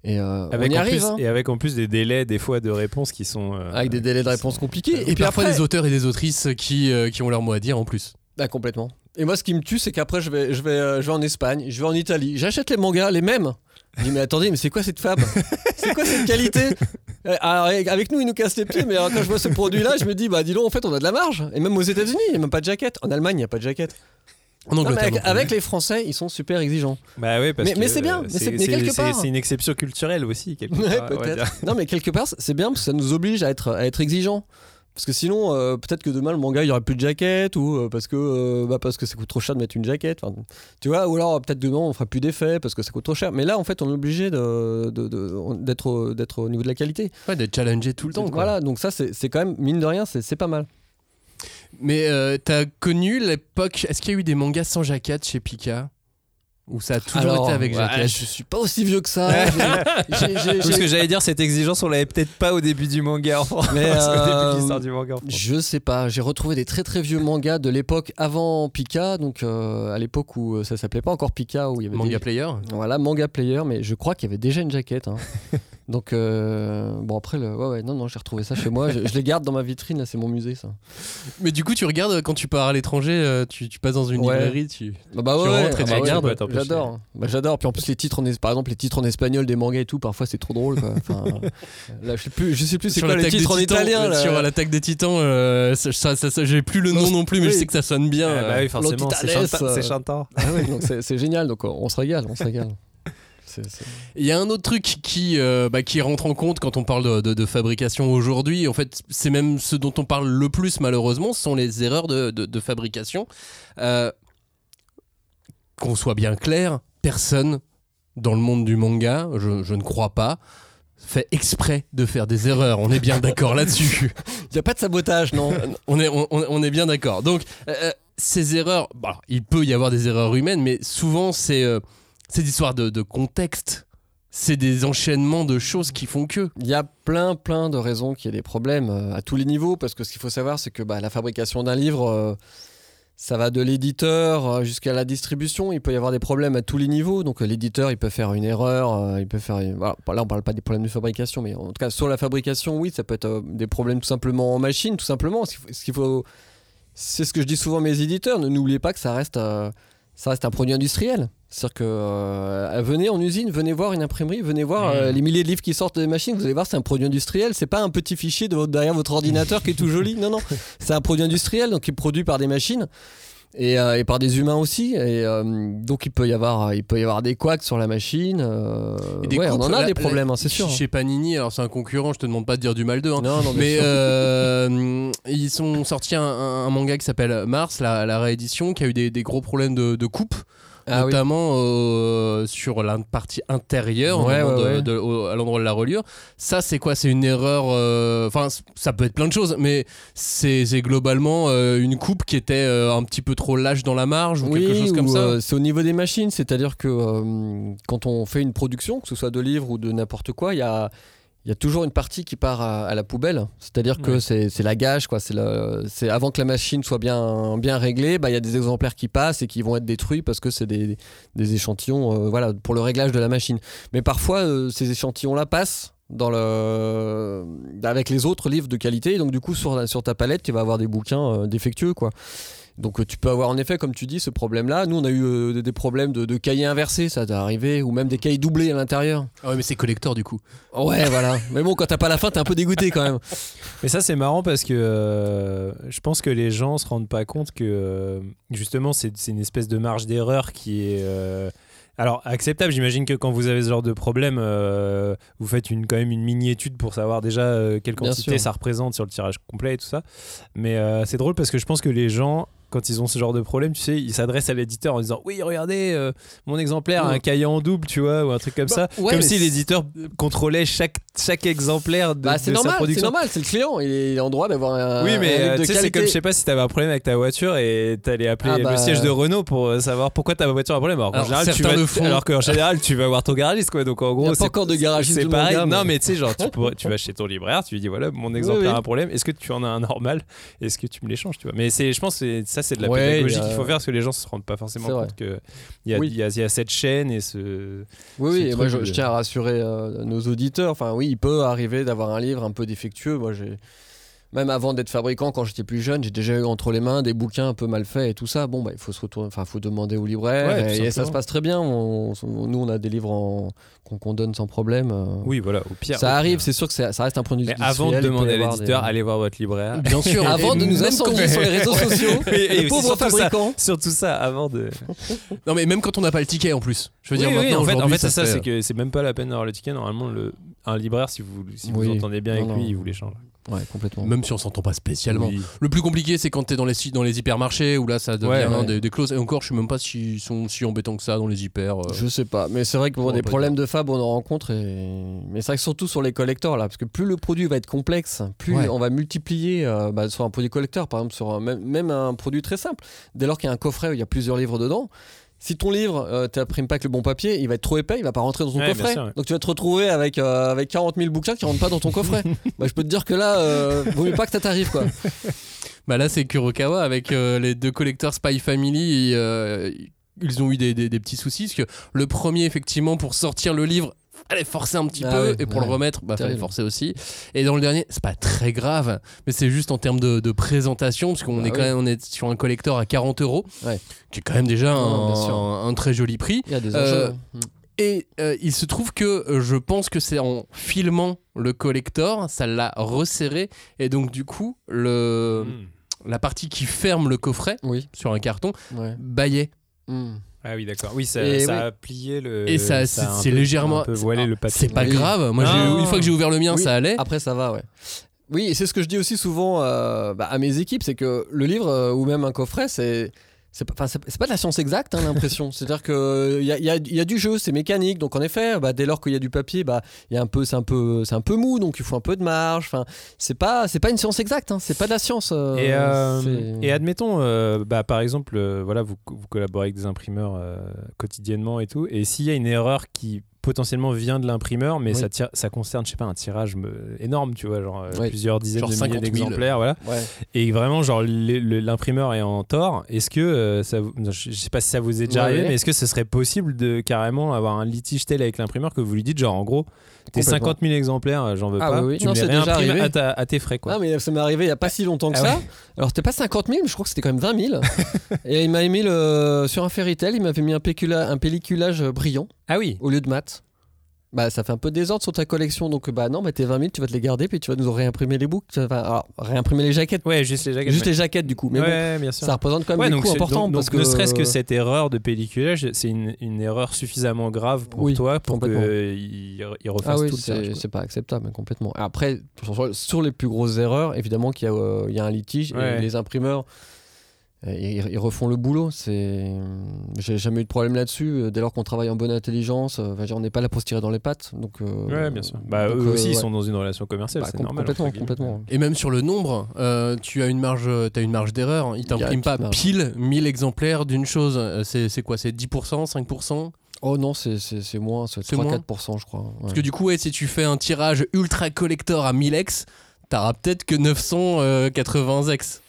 Speaker 5: Et euh,
Speaker 2: Avec
Speaker 5: on y arrive
Speaker 2: plus,
Speaker 5: hein.
Speaker 2: et avec en plus des délais des fois de réponse qui sont euh,
Speaker 5: avec des délais de réponse compliqués.
Speaker 1: Et,
Speaker 5: Et, puis
Speaker 1: parfois
Speaker 5: après,
Speaker 1: des auteurs et des autrices qui, euh, qui ont leur mot à dire en plus.
Speaker 5: Bah, complètement. Et moi, ce qui me tue, c'est qu'après, je vais, je, vais, euh, je vais en Espagne, je vais en Italie, j'achète les mangas, les mêmes. Je dis, mais attendez, mais c'est quoi cette fab C'est quoi cette qualité? Euh, Alors, avec nous, ils nous cassent les pieds, mais alors, quand je vois ce produit-là, je me dis, bah dis donc, en fait, on a de la marge. Et même aux États-Unis, il n'y a même pas de jaquette. En Allemagne, il n'y a pas de jaquette. Non, avec,
Speaker 1: non plus.
Speaker 5: avec les Français, ils sont super exigeants.
Speaker 2: Bah oui, parce
Speaker 5: Mais-
Speaker 2: que
Speaker 5: mais c'est bien, mais c'est- mais quelque
Speaker 2: c'est-
Speaker 5: part.
Speaker 2: c'est une exception culturelle aussi quelque part.
Speaker 5: Non, mais quelque part, c'est bien parce que ça nous oblige à être, à être exigeants. Parce que sinon, euh, peut-être que demain, le manga, il y aura plus de jaquette ou euh, parce que euh, bah, parce que ça coûte trop cher de mettre une jaquette. Enfin, tu vois, ou alors peut-être demain, on fera plus d'effets parce que ça coûte trop cher. Mais là, en fait, on est obligé de, de- de- d'être, au- d'être au niveau de la qualité.
Speaker 1: Ouais, d'être challengé tout le temps. quoi.
Speaker 5: Voilà, donc ça, c'est, c'est quand même, mine de rien, c'est, c'est pas mal.
Speaker 1: Mais euh, t'as connu l'époque. Est-ce qu'il y a eu des mangas sans jaquette chez Pika? Ou ça a toujours
Speaker 5: Alors,
Speaker 1: été avec
Speaker 5: ouais,
Speaker 1: jaquette
Speaker 5: Je suis pas aussi vieux que ça.
Speaker 2: Tout ce que j'allais dire, cette exigence, on l'avait peut-être pas au début du manga en France.
Speaker 5: Mais,
Speaker 2: au début
Speaker 5: euh,
Speaker 2: de l'histoire du manga en France.
Speaker 5: Je sais pas, j'ai retrouvé des très très vieux mangas de l'époque avant Pika, donc euh, à l'époque où euh, ça s'appelait pas encore Pika, où il y avait
Speaker 1: Manga
Speaker 5: des-
Speaker 1: Player
Speaker 5: Voilà, manga player, mais je crois qu'il y avait déjà une jaquette. hein. Donc, euh, bon, après, le... ouais, ouais, non, non, j'ai retrouvé ça chez moi. Je, je les garde dans ma vitrine, là, c'est mon musée, ça.
Speaker 1: Mais du coup, tu regardes euh, quand tu pars à l'étranger, euh, tu, tu passes dans une
Speaker 5: Ouais.
Speaker 1: librairie, tu.
Speaker 5: Bah, bah
Speaker 1: Tu
Speaker 5: ouais,
Speaker 1: rentres et
Speaker 5: ah
Speaker 1: tu
Speaker 5: bah
Speaker 1: regardes,
Speaker 5: ouais,
Speaker 2: ouais,
Speaker 5: J'adore. Bah, j'adore. Puis en plus, les titres, en es- par exemple, les titres en espagnol des mangas et tout, parfois, c'est trop drôle, quoi. Enfin, là, je sais plus, je sais plus c'est quoi
Speaker 1: des
Speaker 5: titres en italien,
Speaker 1: euh,
Speaker 5: là.
Speaker 1: Sur l'attaque des titans, euh, ça, ça- ça- ça- j'ai plus le nom non plus, mais je sais que ça sonne bien.
Speaker 2: Ah bah
Speaker 1: euh.
Speaker 2: oui, forcément, c'est chantant.
Speaker 5: euh,
Speaker 2: c'est chantant.
Speaker 5: Ah donc c'est génial, donc on se régale, on se régale.
Speaker 1: Il y a un autre truc qui, euh, bah, qui rentre en compte quand on parle de, de- de fabrication aujourd'hui. En fait, c'est même ce dont on parle le plus, malheureusement, ce sont les erreurs de, de- de fabrication. Euh, qu'on soit bien clair, personne dans le monde du manga, je, je ne crois pas, fait exprès de faire des erreurs. On est bien d'accord là-dessus.
Speaker 5: Il n'y a pas de sabotage, non
Speaker 1: On est, on, est bien d'accord. Donc, euh, euh, ces erreurs, bah, il peut y avoir des erreurs humaines, mais souvent, c'est euh, c'est des histoires de, de contexte. C'est des enchaînements de choses qui font que.
Speaker 5: Il y a plein, plein de raisons qu'il y ait des problèmes euh, à tous les niveaux, parce que ce qu'il faut savoir, c'est que bah, la fabrication d'un livre, ça va de l'éditeur euh, jusqu'à la distribution. Il peut y avoir des problèmes à tous les niveaux. Donc euh, l'éditeur, il peut faire une erreur, euh, il peut faire. voilà. Là, on parle pas des problèmes de fabrication, mais en tout cas sur la fabrication, oui, ça peut être des problèmes tout simplement en machine, tout simplement. Ce qu'il faut- c'est ce que je dis souvent à mes éditeurs. Ne n'oubliez pas que ça reste. ça reste un produit industriel. C'est-à-dire que euh, venez en usine, venez voir une imprimerie, venez voir euh, les milliers de livres qui sortent des machines, vous allez voir, c'est un produit industriel. C'est pas un petit fichier de votre- derrière votre ordinateur qui est tout joli. Non, non. C'est un produit industriel, donc qui est produit par des machines. Et, euh, et par des humains aussi, et donc il peut y avoir, il peut y avoir des couacs sur la machine.
Speaker 1: Et des
Speaker 5: ouais, on
Speaker 1: coupes,
Speaker 5: en a des problèmes, hein, c'est sûr.
Speaker 1: Chez Panini, alors c'est un concurrent, je te demande pas de dire du mal d'eux. hein.
Speaker 5: Non, non,
Speaker 1: Mais ils sont sortis un, un- un manga qui s'appelle Mars, la, la réédition, qui a eu des, des gros problèmes de, de coupe.
Speaker 5: Ah oui.
Speaker 1: notamment euh, sur la partie intérieure, au
Speaker 5: Ouais,
Speaker 1: moment
Speaker 5: ouais,
Speaker 1: de-
Speaker 5: ouais.
Speaker 1: de- au- à l'endroit de la reliure. Ça, c'est quoi? C'est une erreur. euh, Enfin, ça peut être plein de choses, mais c'est globalement euh, une coupe qui était un petit peu trop lâche dans la marge ou quelque chose comme
Speaker 5: ou,
Speaker 1: ça.
Speaker 5: c'est au niveau des machines, c'est-à-dire que quand on fait une production, que ce soit de livres ou de n'importe quoi, il y a, il y a toujours une partie qui part à, à la poubelle. C'est-à-dire que
Speaker 2: Ouais.
Speaker 5: c'est la gage, quoi. C'est avant que la machine soit bien, bien réglée, bah, il y a des exemplaires qui passent et qui vont être détruits parce que c'est des, des échantillons euh, voilà, pour le réglage de la machine. Mais parfois, euh, ces échantillons-là passent dans le... avec les autres livres de qualité. Et donc, du coup, sur ta palette, tu vas avoir des bouquins euh, défectueux, quoi. Donc euh, tu peux avoir en effet, comme tu dis, ce problème-là. Nous, on a eu euh, des- problèmes de, de cahiers inversés, ça t'est arrivé, ou même des cahiers doublés à l'intérieur.
Speaker 1: Ah ouais, mais c'est collector du coup.
Speaker 5: Ouais, voilà. Mais bon, quand t'as pas la fin, t'es un peu dégoûté quand même.
Speaker 2: Mais ça, c'est marrant parce que euh, je pense que les gens se rendent pas compte que euh, justement, c'est une espèce de marge d'erreur qui est. euh, alors, acceptable, j'imagine que quand vous avez ce genre de problème, euh, vous faites une, quand même une mini-étude pour savoir déjà euh, quelle quantité ça représente sur le tirage complet et tout ça. Mais euh, c'est drôle parce que je pense que les gens, quand ils ont ce genre de problème, tu sais, ils s'adressent à l'éditeur en disant Oui, regardez, euh, mon exemplaire a un cahier en double, tu vois, ou un truc comme ça.
Speaker 1: Bah, ouais,
Speaker 2: comme si
Speaker 1: c'est-
Speaker 2: l'éditeur contrôlait chaque, chaque exemplaire de,
Speaker 5: Bah, c'est
Speaker 2: sa
Speaker 5: normal, c'est
Speaker 2: production.
Speaker 5: normal, c'est le client, il est en droit d'avoir un.
Speaker 2: Oui, mais euh, tu sais, c'est comme je sais pas si t'avais un problème avec ta voiture et t'allais appeler
Speaker 5: Ah bah.
Speaker 2: le siège de Renault pour euh, savoir pourquoi ta voiture a un problème. Alors, qu'en
Speaker 1: Alors,
Speaker 2: général, tu vas,
Speaker 1: font.
Speaker 2: alors qu'en général, tu vas voir ton garagiste, quoi. Donc en gros,
Speaker 5: a pas
Speaker 2: c'est
Speaker 5: encore de garagiste
Speaker 2: c'est pareil.
Speaker 5: monde,
Speaker 2: non,
Speaker 5: mais-
Speaker 2: tu sais, genre, tu, pourrais- tu vas chez ton libraire, tu lui dis voilà, mon exemplaire a un problème. Est-ce que tu en as un normal? Est-ce que tu me l'échanges, tu vois? Mais c'est, je pense, que c'est- ça, c'est de la
Speaker 5: Ouais,
Speaker 2: pédagogie
Speaker 5: a-
Speaker 2: qu'il faut faire parce que les gens se rendent pas forcément compte que il y
Speaker 5: Oui.
Speaker 2: y a- il y a cette chaîne et ce.
Speaker 5: Oui, oui, et moi je tiens à rassurer euh, nos auditeurs. Enfin, oui, il peut arriver d'avoir un livre un peu défectueux. Moi, j'ai. Même avant d'être fabricant, quand j'étais plus jeune, j'ai déjà eu entre les mains des bouquins un peu mal faits et tout ça. Bon, bah, il faut se retourner, enfin, faut demander au libraire
Speaker 2: Ouais,
Speaker 5: et, et ça se passe très bien. On- on- nous, on a des livres en- qu'on qu'on donne sans problème. euh.
Speaker 2: Oui, voilà, au pire.
Speaker 5: ça
Speaker 2: au
Speaker 5: arrive,
Speaker 2: pire.
Speaker 5: c'est sûr que ça reste un produit
Speaker 2: Mais avant de demander à l'éditeur,
Speaker 5: des-
Speaker 2: allez voir votre libraire.
Speaker 1: Bien sûr.
Speaker 5: Avant de nous incendier sur les réseaux sociaux,
Speaker 2: Et- et
Speaker 5: pauvres
Speaker 2: surtout ça.
Speaker 5: fabricants.
Speaker 2: Surtout ça, avant de.
Speaker 1: Non mais même quand on n'a pas le ticket en plus. Je veux
Speaker 2: Oui,
Speaker 1: dire
Speaker 2: oui,
Speaker 1: maintenant
Speaker 2: en fait, en fait c'est ça, c'est
Speaker 1: fait-
Speaker 2: que c'est même pas la peine d'avoir le ticket. Normalement, le, un libraire, si vous, si vous entendez bien avec lui, il vous l'échange.
Speaker 5: Ouais, complètement.
Speaker 1: Même si on s'entend pas spécialement.
Speaker 2: Oui.
Speaker 1: Le plus compliqué, c'est quand t'es dans les dans les hypermarchés où là, ça devient
Speaker 2: Ouais,
Speaker 5: ouais.
Speaker 1: Des, des clauses. Et encore, je sais même pas s'ils sont si embêtants que ça dans les hyper. euh.
Speaker 5: Je sais pas, mais c'est vrai que pour
Speaker 1: On
Speaker 5: des problèmes de fab, on en rencontre. Et... Mais c'est vrai que surtout sur les collecteurs, là, parce que plus le produit va être complexe, plus on va multiplier euh, bah, sur un produit collecteur, par exemple, sur un- même, même un produit très simple. Dès lors qu'il y a un coffret où il y a plusieurs livres dedans, si ton livre, euh, t'imprimes pas avec le bon papier, il va être trop épais, il va pas rentrer dans ton
Speaker 2: Ouais,
Speaker 5: coffret.
Speaker 2: sûr, ouais.
Speaker 5: Donc tu vas te retrouver avec, euh, avec 40 000 bouquins qui rentrent pas dans ton coffret. bah, je peux te dire que là, euh, vaut mieux pas que ça t'arrive, quoi.
Speaker 1: Bah là, c'est Kurokawa avec euh, les deux collecteurs Spy Family. et, euh, ils ont eu des, des- des petits soucis parce que le premier, effectivement, pour sortir le livre. Fallait forcer un petit
Speaker 5: Ah
Speaker 1: peu
Speaker 5: ouais,
Speaker 1: et pour
Speaker 5: ouais.
Speaker 1: le remettre, bah fallait forcer aussi. Et dans le dernier, c'est pas très grave, mais c'est juste en termes de, de présentation parce qu'on
Speaker 5: Bah
Speaker 1: est quand même on est sur un collector à 40 euros,
Speaker 5: Ouais.
Speaker 1: qui est quand même déjà un, un très joli prix.
Speaker 5: Il y a des
Speaker 1: Euh,
Speaker 5: enjeux. Mm.
Speaker 1: Et euh, il se trouve que euh, je pense que c'est en filmant le collector, ça l'a resserré. Et donc, du coup, le,
Speaker 2: Hmm.
Speaker 1: la partie qui ferme le coffret
Speaker 5: Oui,
Speaker 1: sur un carton
Speaker 5: ouais.
Speaker 1: baillait.
Speaker 5: Mm.
Speaker 2: Ah oui, d'accord. Oui, ça,
Speaker 5: Et
Speaker 2: ça
Speaker 5: oui.
Speaker 2: a plié le.
Speaker 1: Et ça,
Speaker 2: a
Speaker 1: c'est légèrement. C'est pas
Speaker 5: Oui.
Speaker 1: grave. Moi, une fois que j'ai ouvert le mien,
Speaker 5: Oui.
Speaker 1: ça allait.
Speaker 5: Après, ça va, ouais. Oui, et c'est ce que je dis aussi souvent euh, bah, à mes équipes, c'est que le livre euh, ou même un coffret, c'est c'est pas, enfin, c'est c'est pas de la science exacte, hein, l'impression. C'est-à-dire que il y a, y a- y a du jeu, c'est mécanique. Donc en effet, bah, dès lors qu'il y a du papier, bah, il y a un peu, c'est un peu, c'est un peu mou, donc il faut un peu de marge. Enfin, c'est pas, c'est pas une science exacte. Hein, c'est pas de la science. euh,
Speaker 2: Et, euh, et admettons, euh, bah, par exemple, euh, voilà, vous, vous collaborez avec des imprimeurs euh, quotidiennement et tout, et s'il y a une erreur qui potentiellement vient de l'imprimeur, mais
Speaker 5: Oui.
Speaker 2: ça, tire- ça concerne, je sais pas, un tirage me- énorme, tu vois, genre euh, plusieurs dizaines
Speaker 1: Genre
Speaker 2: de milliers
Speaker 1: 50 000.
Speaker 2: d'exemplaires, voilà.
Speaker 5: ouais.
Speaker 2: Et vraiment, genre, l'imprimeur est en tort. Est-ce que euh, ça, je sais pas si ça vous est déjà
Speaker 5: Ouais,
Speaker 2: arrivé, mais est-ce que ce serait possible de carrément avoir un litige tel avec l'imprimeur que vous lui dites, genre, en gros, tes
Speaker 5: Complètement.
Speaker 2: 50 000 exemplaires, euh, j'en veux
Speaker 5: Ah
Speaker 2: pas,
Speaker 5: oui, oui.
Speaker 2: tu
Speaker 5: Non,
Speaker 2: me les réimprimes à, ta- à tes frais, quoi.
Speaker 5: Ah, mais ça m'est arrivé il y a pas si longtemps que
Speaker 2: Ah
Speaker 5: ça.
Speaker 2: ouais
Speaker 5: Alors, c'était pas 50 000, mais je crois que c'était quand même 20 000. et il m'a mis le, sur un Fairy Tail, il m'avait mis un, pécula- un pelliculage brillant
Speaker 2: Ah oui.
Speaker 5: au lieu de mat. Bah, ça fait un peu désordre sur ta collection, donc bah non, bah tes 20 000, tu vas te les garder, puis tu vas nous réimprimer les vas- Enfin, alors, réimprimer les jaquettes.
Speaker 2: Ouais, juste les jaquettes.
Speaker 5: Juste les jaquettes, du coup. Mais bon,
Speaker 2: ouais, bien sûr.
Speaker 5: ça représente quand même
Speaker 2: Ouais,
Speaker 5: des
Speaker 2: donc
Speaker 5: coûts importants.
Speaker 2: donc-
Speaker 5: parce
Speaker 2: donc
Speaker 5: que...
Speaker 2: ne serait-ce que cette erreur de pelliculage, c'est une, une erreur suffisamment grave pour
Speaker 5: Oui,
Speaker 2: toi pour qu'il il refasse
Speaker 5: Ah oui,
Speaker 2: tout le
Speaker 5: c'est pas acceptable, complètement. Après, sur, sur les plus grosses erreurs, évidemment qu'il y, a, euh, il y a un litige, et les imprimeurs, euh, ils, ils refont le boulot. C'est, J'ai jamais eu de problème là-dessus. euh, Dès lors qu'on travaille en bonne intelligence, euh, enfin, on n'est pas là pour se tirer dans les pattes. Donc, euh,
Speaker 2: Ouais, bien sûr. Bah,
Speaker 5: donc,
Speaker 2: eux
Speaker 5: euh,
Speaker 2: aussi, ils sont dans une relation commerciale,
Speaker 5: Bah,
Speaker 2: c'est
Speaker 5: com-
Speaker 2: normal.
Speaker 5: complètement, complètement.
Speaker 1: Et même sur le nombre, euh, tu as une marge, as une marge d'erreur. Il
Speaker 5: y a
Speaker 1: t'imprime
Speaker 5: une
Speaker 1: pas
Speaker 5: marge.
Speaker 1: pile 1000 exemplaires d'une chose. Euh, C'est c'est quoi C'est 10%, 5%
Speaker 5: Oh non, c'est- c'est c'est moins, c'est
Speaker 1: C'est moins
Speaker 5: 3-4%, je crois. ouais.
Speaker 1: Parce que du coup, ouais, si tu fais un tirage ultra collector à 1000 ex, t'auras peut-être que 980 ex.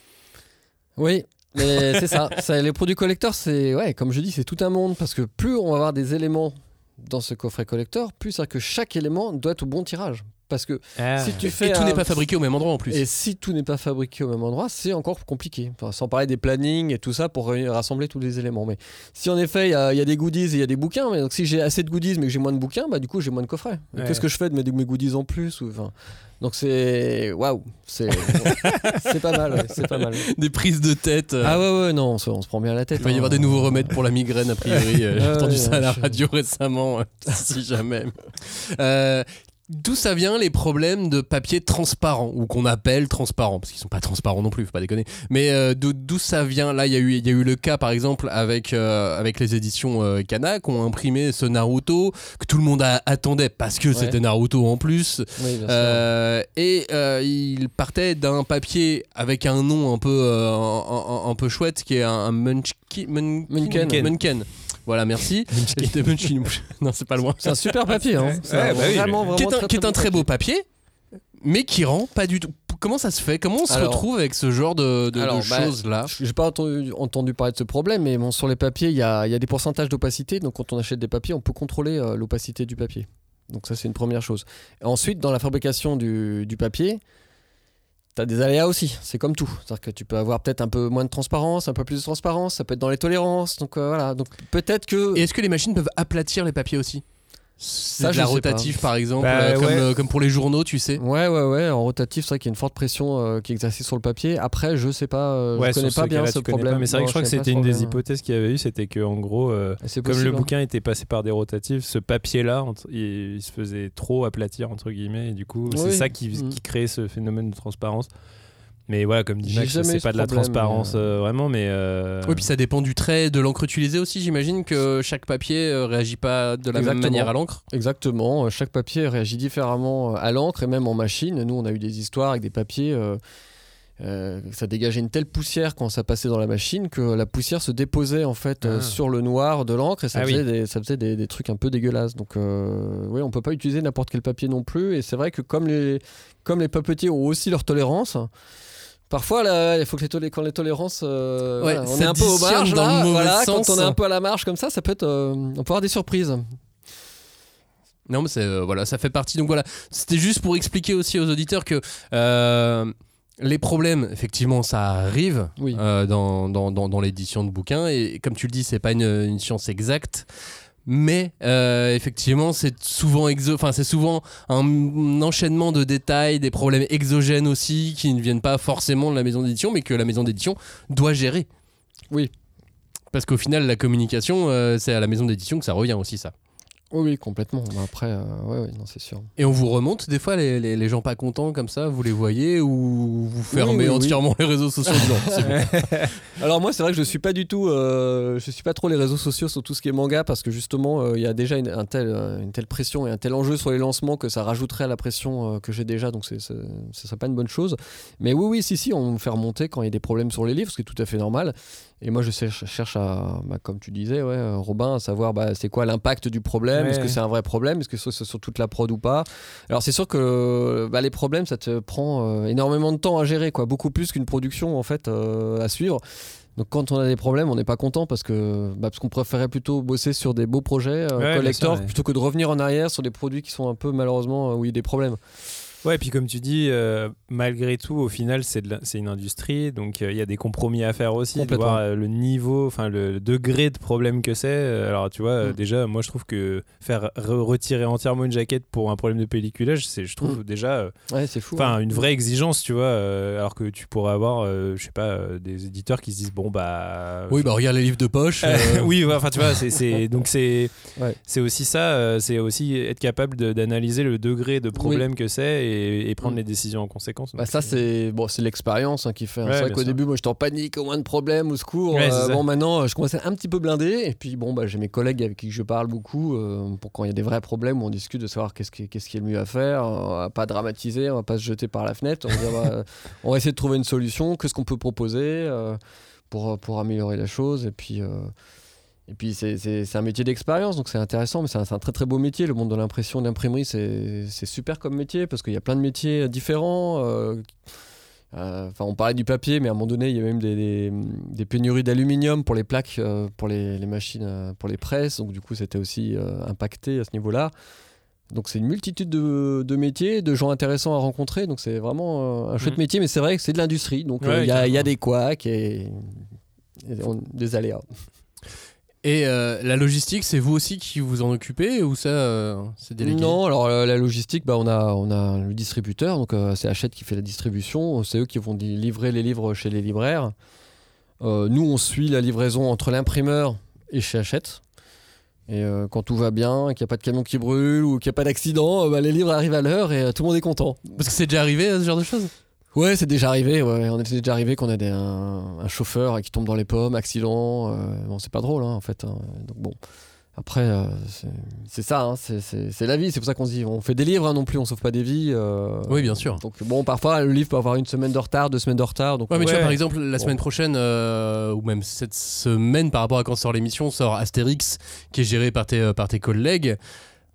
Speaker 5: Oui, mais c'est ça. Les produits collecteurs, c'est ouais, comme je dis, c'est tout un monde parce que plus on va avoir des éléments dans ce coffret collector, plus c'est que chaque élément doit être au bon tirage. Parce que
Speaker 2: Ah.
Speaker 5: si tu fais
Speaker 1: Et tout
Speaker 5: un-
Speaker 1: n'est pas fabriqué au même endroit en plus.
Speaker 5: et si tout n'est pas fabriqué au même endroit, c'est encore compliqué. Enfin, sans parler des plannings et tout ça pour rassembler tous les éléments. Mais si en effet il y, y a des goodies et il y a des bouquins, mais donc si j'ai assez de goodies mais que j'ai moins de bouquins, bah du coup j'ai moins de coffrets.
Speaker 2: Ouais.
Speaker 5: Qu'est-ce que je fais de mes, de mes goodies en plus ou, Donc c'est waouh, c'est c'est pas mal, ouais, c'est pas mal.
Speaker 1: Des prises de tête. euh,
Speaker 5: Ah ouais ouais non, on se, on se prend bien la tête.
Speaker 1: Il va y
Speaker 5: hein.
Speaker 1: avoir des nouveaux remèdes pour la migraine, a priori. Euh, J'ai
Speaker 5: Ah
Speaker 1: entendu
Speaker 5: ouais,
Speaker 1: ça à la
Speaker 5: je-
Speaker 1: radio récemment, euh, si jamais. Euh, D'où ça vient les problèmes de papier transparent, ou qu'on appelle transparent, parce qu'ils sont pas transparents non plus, faut pas déconner. Mais euh, d'où ça vient? Là, il y, a eu- il y a eu le cas, par exemple, avec, euh, avec les éditions euh, Kana, qui ont imprimé ce Naruto, que tout le monde a- attendait, parce que c'était Naruto en plus.
Speaker 5: Oui.
Speaker 1: Euh, et il partait d'un papier avec un nom un peu, un, un- un peu chouette qui est un, un Munchki- Mun-
Speaker 5: Munken.
Speaker 1: Munken. Voilà, merci. Non, c'est pas loin.
Speaker 5: C'est un super papier, hein. C'est
Speaker 2: Ouais, bah oui,
Speaker 5: vraiment, vraiment
Speaker 1: Qui est un,
Speaker 5: très,
Speaker 1: qui est un très beau papier, mais qui rend pas du tout. Comment ça se fait? Comment on se
Speaker 5: Alors-
Speaker 1: retrouve avec ce genre de, de- de
Speaker 5: Alors, bah,
Speaker 1: choses-là?
Speaker 5: J'ai pas entendu, entendu parler de ce problème, mais bon, sur les papiers, il y a, il y a des pourcentages d'opacité. Donc, quand on achète des papiers, on peut contrôler euh, l'opacité du papier. Donc, ça, c'est une première chose. Et ensuite, dans la fabrication du, du papier, tu as des aléas aussi. C'est comme tout. C'est-à-dire que tu peux avoir peut-être un peu moins de transparence, un peu plus de transparence. Ça peut être dans les tolérances. Donc, euh, voilà. Donc, peut-être que.
Speaker 1: Et est-ce que les machines peuvent aplatir les papiers aussi?
Speaker 5: Ça,
Speaker 1: de
Speaker 5: je
Speaker 1: la rotative, par exemple,
Speaker 2: Bah,
Speaker 1: euh, comme,
Speaker 2: ouais.
Speaker 1: euh, comme pour les journaux, tu sais.
Speaker 5: Ouais, ouais, ouais. En rotatif, c'est vrai qu'il y a une forte pression euh, qui est exercée sur le papier. Après, je sais pas. euh,
Speaker 2: Ouais,
Speaker 5: je connais pas bien ce problème.
Speaker 2: pas, mais c'est vrai
Speaker 5: Non,
Speaker 2: que je crois que c'était une des hypothèses qu'il y avait eu, c'était que en gros, euh,
Speaker 5: c'est
Speaker 2: comme le
Speaker 5: hein.
Speaker 2: bouquin était passé par des rotatifs, ce papier-là, entre- il, il se faisait trop aplatir entre guillemets, et du coup, c'est
Speaker 5: Oui.
Speaker 2: ça qui,
Speaker 5: Mm.
Speaker 2: qui crée ce phénomène de transparence. Mais voilà, comme dit Max, c'est
Speaker 5: ce
Speaker 2: pas de la transparence
Speaker 5: mais,
Speaker 2: euh, vraiment, mais euh,
Speaker 1: Oui, puis ça dépend du trait, de l'encre utilisée aussi. J'imagine que chaque papier euh, réagit pas de la même manière à l'encre.
Speaker 5: Exactement, euh, chaque papier réagit différemment euh, à l'encre et même en machine. Nous, on a eu des histoires avec des papiers, euh, euh, ça dégageait une telle poussière quand ça passait dans la machine que la poussière se déposait en fait euh,
Speaker 2: Ah.
Speaker 5: sur le noir de l'encre et ça
Speaker 2: Ah oui.
Speaker 5: faisait, des, ça faisait des, des trucs un peu dégueulasses. Donc, euh, oui, on peut pas utiliser n'importe quel papier non plus. Et c'est vrai que comme les, comme les papetiers ont aussi leur tolérance. Parfois, là, il faut que les quand les tolérances, euh,
Speaker 1: Ouais,
Speaker 5: voilà, on est un peu au marge là,
Speaker 1: mauvais
Speaker 5: voilà,
Speaker 1: sens.
Speaker 5: quand on est un peu à la marge comme ça, ça peut être, euh, on peut avoir des surprises.
Speaker 1: Non, mais c'est euh, voilà, ça fait partie. Donc voilà, c'était juste pour expliquer aussi aux auditeurs que euh, les problèmes, effectivement, ça arrive
Speaker 5: Oui.
Speaker 1: dans, dans, dans, dans l'édition de bouquins. Et comme tu le dis, c'est pas une, une science exacte. Mais euh, effectivement, c'est souvent, exo enfin, c'est souvent un enchaînement de détails, des problèmes exogènes aussi, qui ne viennent pas forcément de la maison d'édition, mais que la maison d'édition doit gérer.
Speaker 5: Oui.
Speaker 1: Parce qu'au final, la communication, euh, c'est à la maison d'édition que ça revient aussi, ça.
Speaker 5: Oui, oui, complètement. Mais après, euh, ouais, ouais, non, c'est sûr.
Speaker 1: Et on vous remonte des fois les, les- les gens pas contents comme ça, vous les voyez ou vous fermez
Speaker 5: oui, oui.
Speaker 1: entièrement les réseaux sociaux Non, c'est bon.
Speaker 5: Alors moi, c'est vrai que je suis pas du tout, euh, je suis pas trop les réseaux sociaux sur tout ce qui est manga parce que justement, euh, il y a déjà une, un tel, euh, une telle pression et un tel enjeu sur les lancements que ça rajouterait à la pression euh, que j'ai déjà, donc c'est, c'est- ce serait pas une bonne chose. Mais oui, oui, si, si, on me fait remonter quand il y a des problèmes sur les livres, ce qui est tout à fait normal. Et moi, je cherche, à, bah, comme tu disais, ouais, euh, Robin, à savoir bah, c'est quoi l'impact du problème,
Speaker 2: Ouais.
Speaker 5: est-ce que c'est un vrai problème, est-ce que c'est sur toute la prod ou pas? Alors c'est sûr que bah, les problèmes, ça te prend euh, énormément de temps à gérer, quoi, beaucoup plus qu'une production en fait euh, à suivre. Donc quand on a des problèmes, on n'est pas content parce que bah, parce qu'on préférait plutôt bosser sur des beaux projets euh,
Speaker 2: Ouais, ouais.
Speaker 5: plutôt que de revenir en arrière sur des produits qui sont un peu malheureusement où il y a des problèmes.
Speaker 2: Ouais, puis comme tu dis, euh, malgré tout, au final, c'est une industrie, donc euh, il y a des compromis à faire aussi, de voir euh, le niveau, enfin le, le degré de problème que c'est. Alors tu vois,
Speaker 5: Mm.
Speaker 2: déjà, moi je trouve que faire re- retirer entièrement une jaquette pour un problème de pelliculage, c'est, je trouve déjà,
Speaker 5: Ouais, c'est fou.
Speaker 2: enfin
Speaker 5: hein.
Speaker 2: une vraie exigence, tu vois. alors que tu pourrais avoir, je sais pas, des éditeurs qui se disent bon bah.
Speaker 1: Oui, bah regarde les livres de poche.
Speaker 2: oui, ouais, enfin tu vois, c'est, donc c'est
Speaker 5: Ouais.
Speaker 2: c'est aussi ça, c'est aussi être capable d'analyser le degré de problème que c'est et, et prendre
Speaker 5: Mm.
Speaker 2: les décisions en conséquence.
Speaker 5: Bah ça c'est bon, l'expérience hein, qui fait. hein.
Speaker 2: Ouais,
Speaker 5: c'est vrai qu'au début moi j'étais en panique, au moins de problèmes, au secours.
Speaker 2: Ouais,
Speaker 5: Euh, bon maintenant je commençais un petit peu blindé et puis bon bah j'ai mes collègues avec qui je parle beaucoup euh, pour quand il y a des vrais problèmes où on discute de savoir qu'est-ce qui, qu'est-ce qui est le mieux à faire. On va pas dramatiser, on va pas se jeter par la fenêtre. On va, dire, bah, on va essayer de trouver une solution. Qu'est-ce qu'on peut proposer euh, pour pour améliorer la chose et puis. Euh, Et puis c'est- un métier d'expérience, donc c'est intéressant, mais c'est un, très très beau métier. Le monde de l'impression, de l'imprimerie, c'est super comme métier parce qu'il y a plein de métiers différents. euh, euh, Enfin, on parlait du papier, mais à un moment donné, il y a même des, des- des pénuries d'aluminium pour les plaques, euh, pour les, les machines, euh, pour les presses. Donc du coup, c'était aussi euh, impacté à ce niveau-là. Donc c'est une multitude de, de métiers, de gens intéressants à rencontrer. Donc c'est vraiment euh, un chouette
Speaker 2: Mhm.
Speaker 5: métier, mais c'est vrai que c'est de l'industrie. Donc euh, il
Speaker 2: Ouais,
Speaker 5: y, a- y des couacs et, et on- des aléas.
Speaker 1: Et euh, la logistique, c'est vous aussi qui vous en occupez ou ça, euh, c'est délégué?
Speaker 5: Non, alors euh, la logistique, bah, on, a, on a le distributeur, donc c'est Hachette qui fait la distribution, c'est eux qui vont livrer les livres chez les libraires. Nous, on suit la livraison entre l'imprimeur et chez Hachette. Et quand tout va bien, qu'il n'y a pas de camion qui brûle ou qu'il n'y a pas d'accident, bah, les livres arrivent à l'heure et tout le monde est content.
Speaker 1: Parce que c'est déjà arrivé ce genre de choses?
Speaker 5: Ouais, c'est déjà arrivé. Ouais. On est déjà arrivé qu'on a des, un, un chauffeur qui tombe dans les pommes, accident. euh, bon, c'est pas drôle, hein, en fait. hein. Donc bon, après, euh, c'est- ça, hein, c'est- la vie. C'est pour ça qu'on se dit, on fait des livres non plus, on sauve pas des vies. euh,
Speaker 1: Oui, bien sûr.
Speaker 5: Donc bon, parfois le livre peut avoir une semaine de retard, deux semaines de retard. Donc
Speaker 1: Ouais, mais tu vois, par exemple, la semaine prochaine, ou même cette semaine, par rapport à quand sort l'émission, sort Astérix, qui est géré par tes, par tes collègues.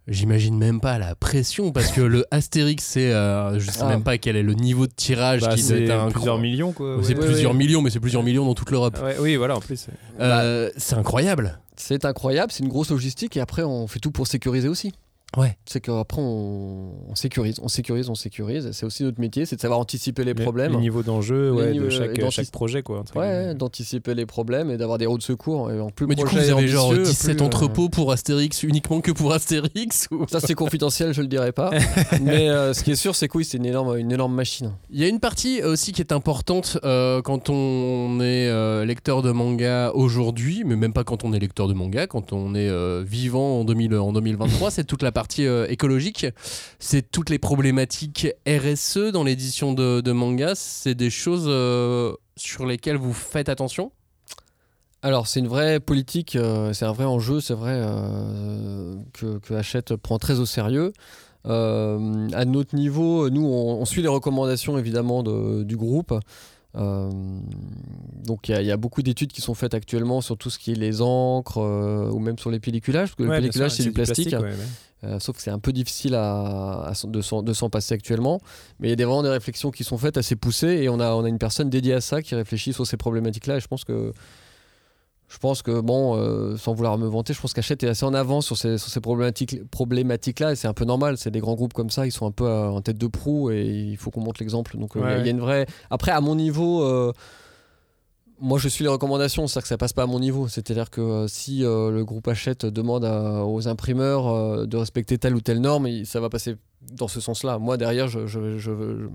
Speaker 1: J'imagine même pas la pression, parce que le Astérix, c'est. euh, je sais
Speaker 5: Ah.
Speaker 1: même pas quel est le niveau de tirage
Speaker 2: Bah,
Speaker 1: qui
Speaker 2: c'est
Speaker 1: un
Speaker 2: plusieurs millions quoi.
Speaker 1: C'est
Speaker 2: ouais.
Speaker 1: Plusieurs millions, mais c'est plusieurs millions dans toute l'Europe.
Speaker 2: Ouais, oui, voilà, en plus.
Speaker 1: Euh, c'est incroyable.
Speaker 5: c'est incroyable, c'est une grosse logistique et après on fait tout pour sécuriser aussi.
Speaker 1: Ouais.
Speaker 5: C'est qu'après on, on sécurise, on sécurise, on sécurise. C'est aussi notre métier, c'est de savoir anticiper les
Speaker 2: Le-
Speaker 5: problèmes.
Speaker 2: Le niveau d'enjeu ouais,
Speaker 5: niveaux-
Speaker 2: de chaque,
Speaker 5: et
Speaker 2: chaque projet quoi.
Speaker 5: Ouais, d'anticiper les problèmes et d'avoir des routes de secours. Et en plus,
Speaker 1: Mais du coup, vous avez genre
Speaker 5: ambitieux,
Speaker 1: 17
Speaker 5: plus, euh,
Speaker 1: entrepôts pour Astérix, uniquement que pour Astérix ou...
Speaker 5: Ça c'est confidentiel, je le dirai pas. Mais euh, ce qui est sûr, c'est que oui, c'est une énorme, une énorme machine.
Speaker 1: Il y a une partie aussi qui est importante euh, quand on est euh, lecteur de manga aujourd'hui, mais même pas quand on est lecteur de manga, quand on est euh, vivant en, 2000 en 2023, c'est toute la partie euh, écologique, c'est toutes les problématiques RSE dans l'édition de, de manga, c'est des choses euh, sur lesquelles vous faites attention?
Speaker 5: Alors c'est une vraie politique, euh, c'est un vrai enjeu, c'est vrai que, Hachette prend très au sérieux. À notre niveau, nous on, suit les recommandations évidemment de- du groupe. Euh, donc il y a- il y, a beaucoup d'études qui sont faites actuellement sur tout ce qui est les encres euh, ou même sur les pelliculages, parce que
Speaker 2: Ouais,
Speaker 5: le pelliculage c'est du plastique.
Speaker 2: ouais, ouais.
Speaker 5: Euh, sauf que c'est un peu difficile à, à s'en- de s'en de s'en passer actuellement. Mais il y a des, vraiment des réflexions qui sont faites assez poussées et on a, on a une personne dédiée à ça qui réfléchit sur ces problématiques-là. Et je pense que, je pense que bon, euh, sans vouloir me vanter, je pense qu'Hachette est assez en avance sur ces, sur ces problématiques, problématiques-là et c'est un peu normal. C'est des grands groupes comme ça, ils sont un peu euh, en tête de proue et il faut qu'on montre l'exemple. Donc euh,
Speaker 2: Ouais,
Speaker 5: il y, a une vraie. Après, à mon niveau. Moi, je suis les recommandations, c'est-à-dire que ça passe pas à mon niveau. C'est-à-dire que euh, si euh, le groupe Hachette demande à- aux imprimeurs euh, de respecter telle ou telle norme, il- ça va passer dans ce sens-là. Moi, derrière, je, je, je- je-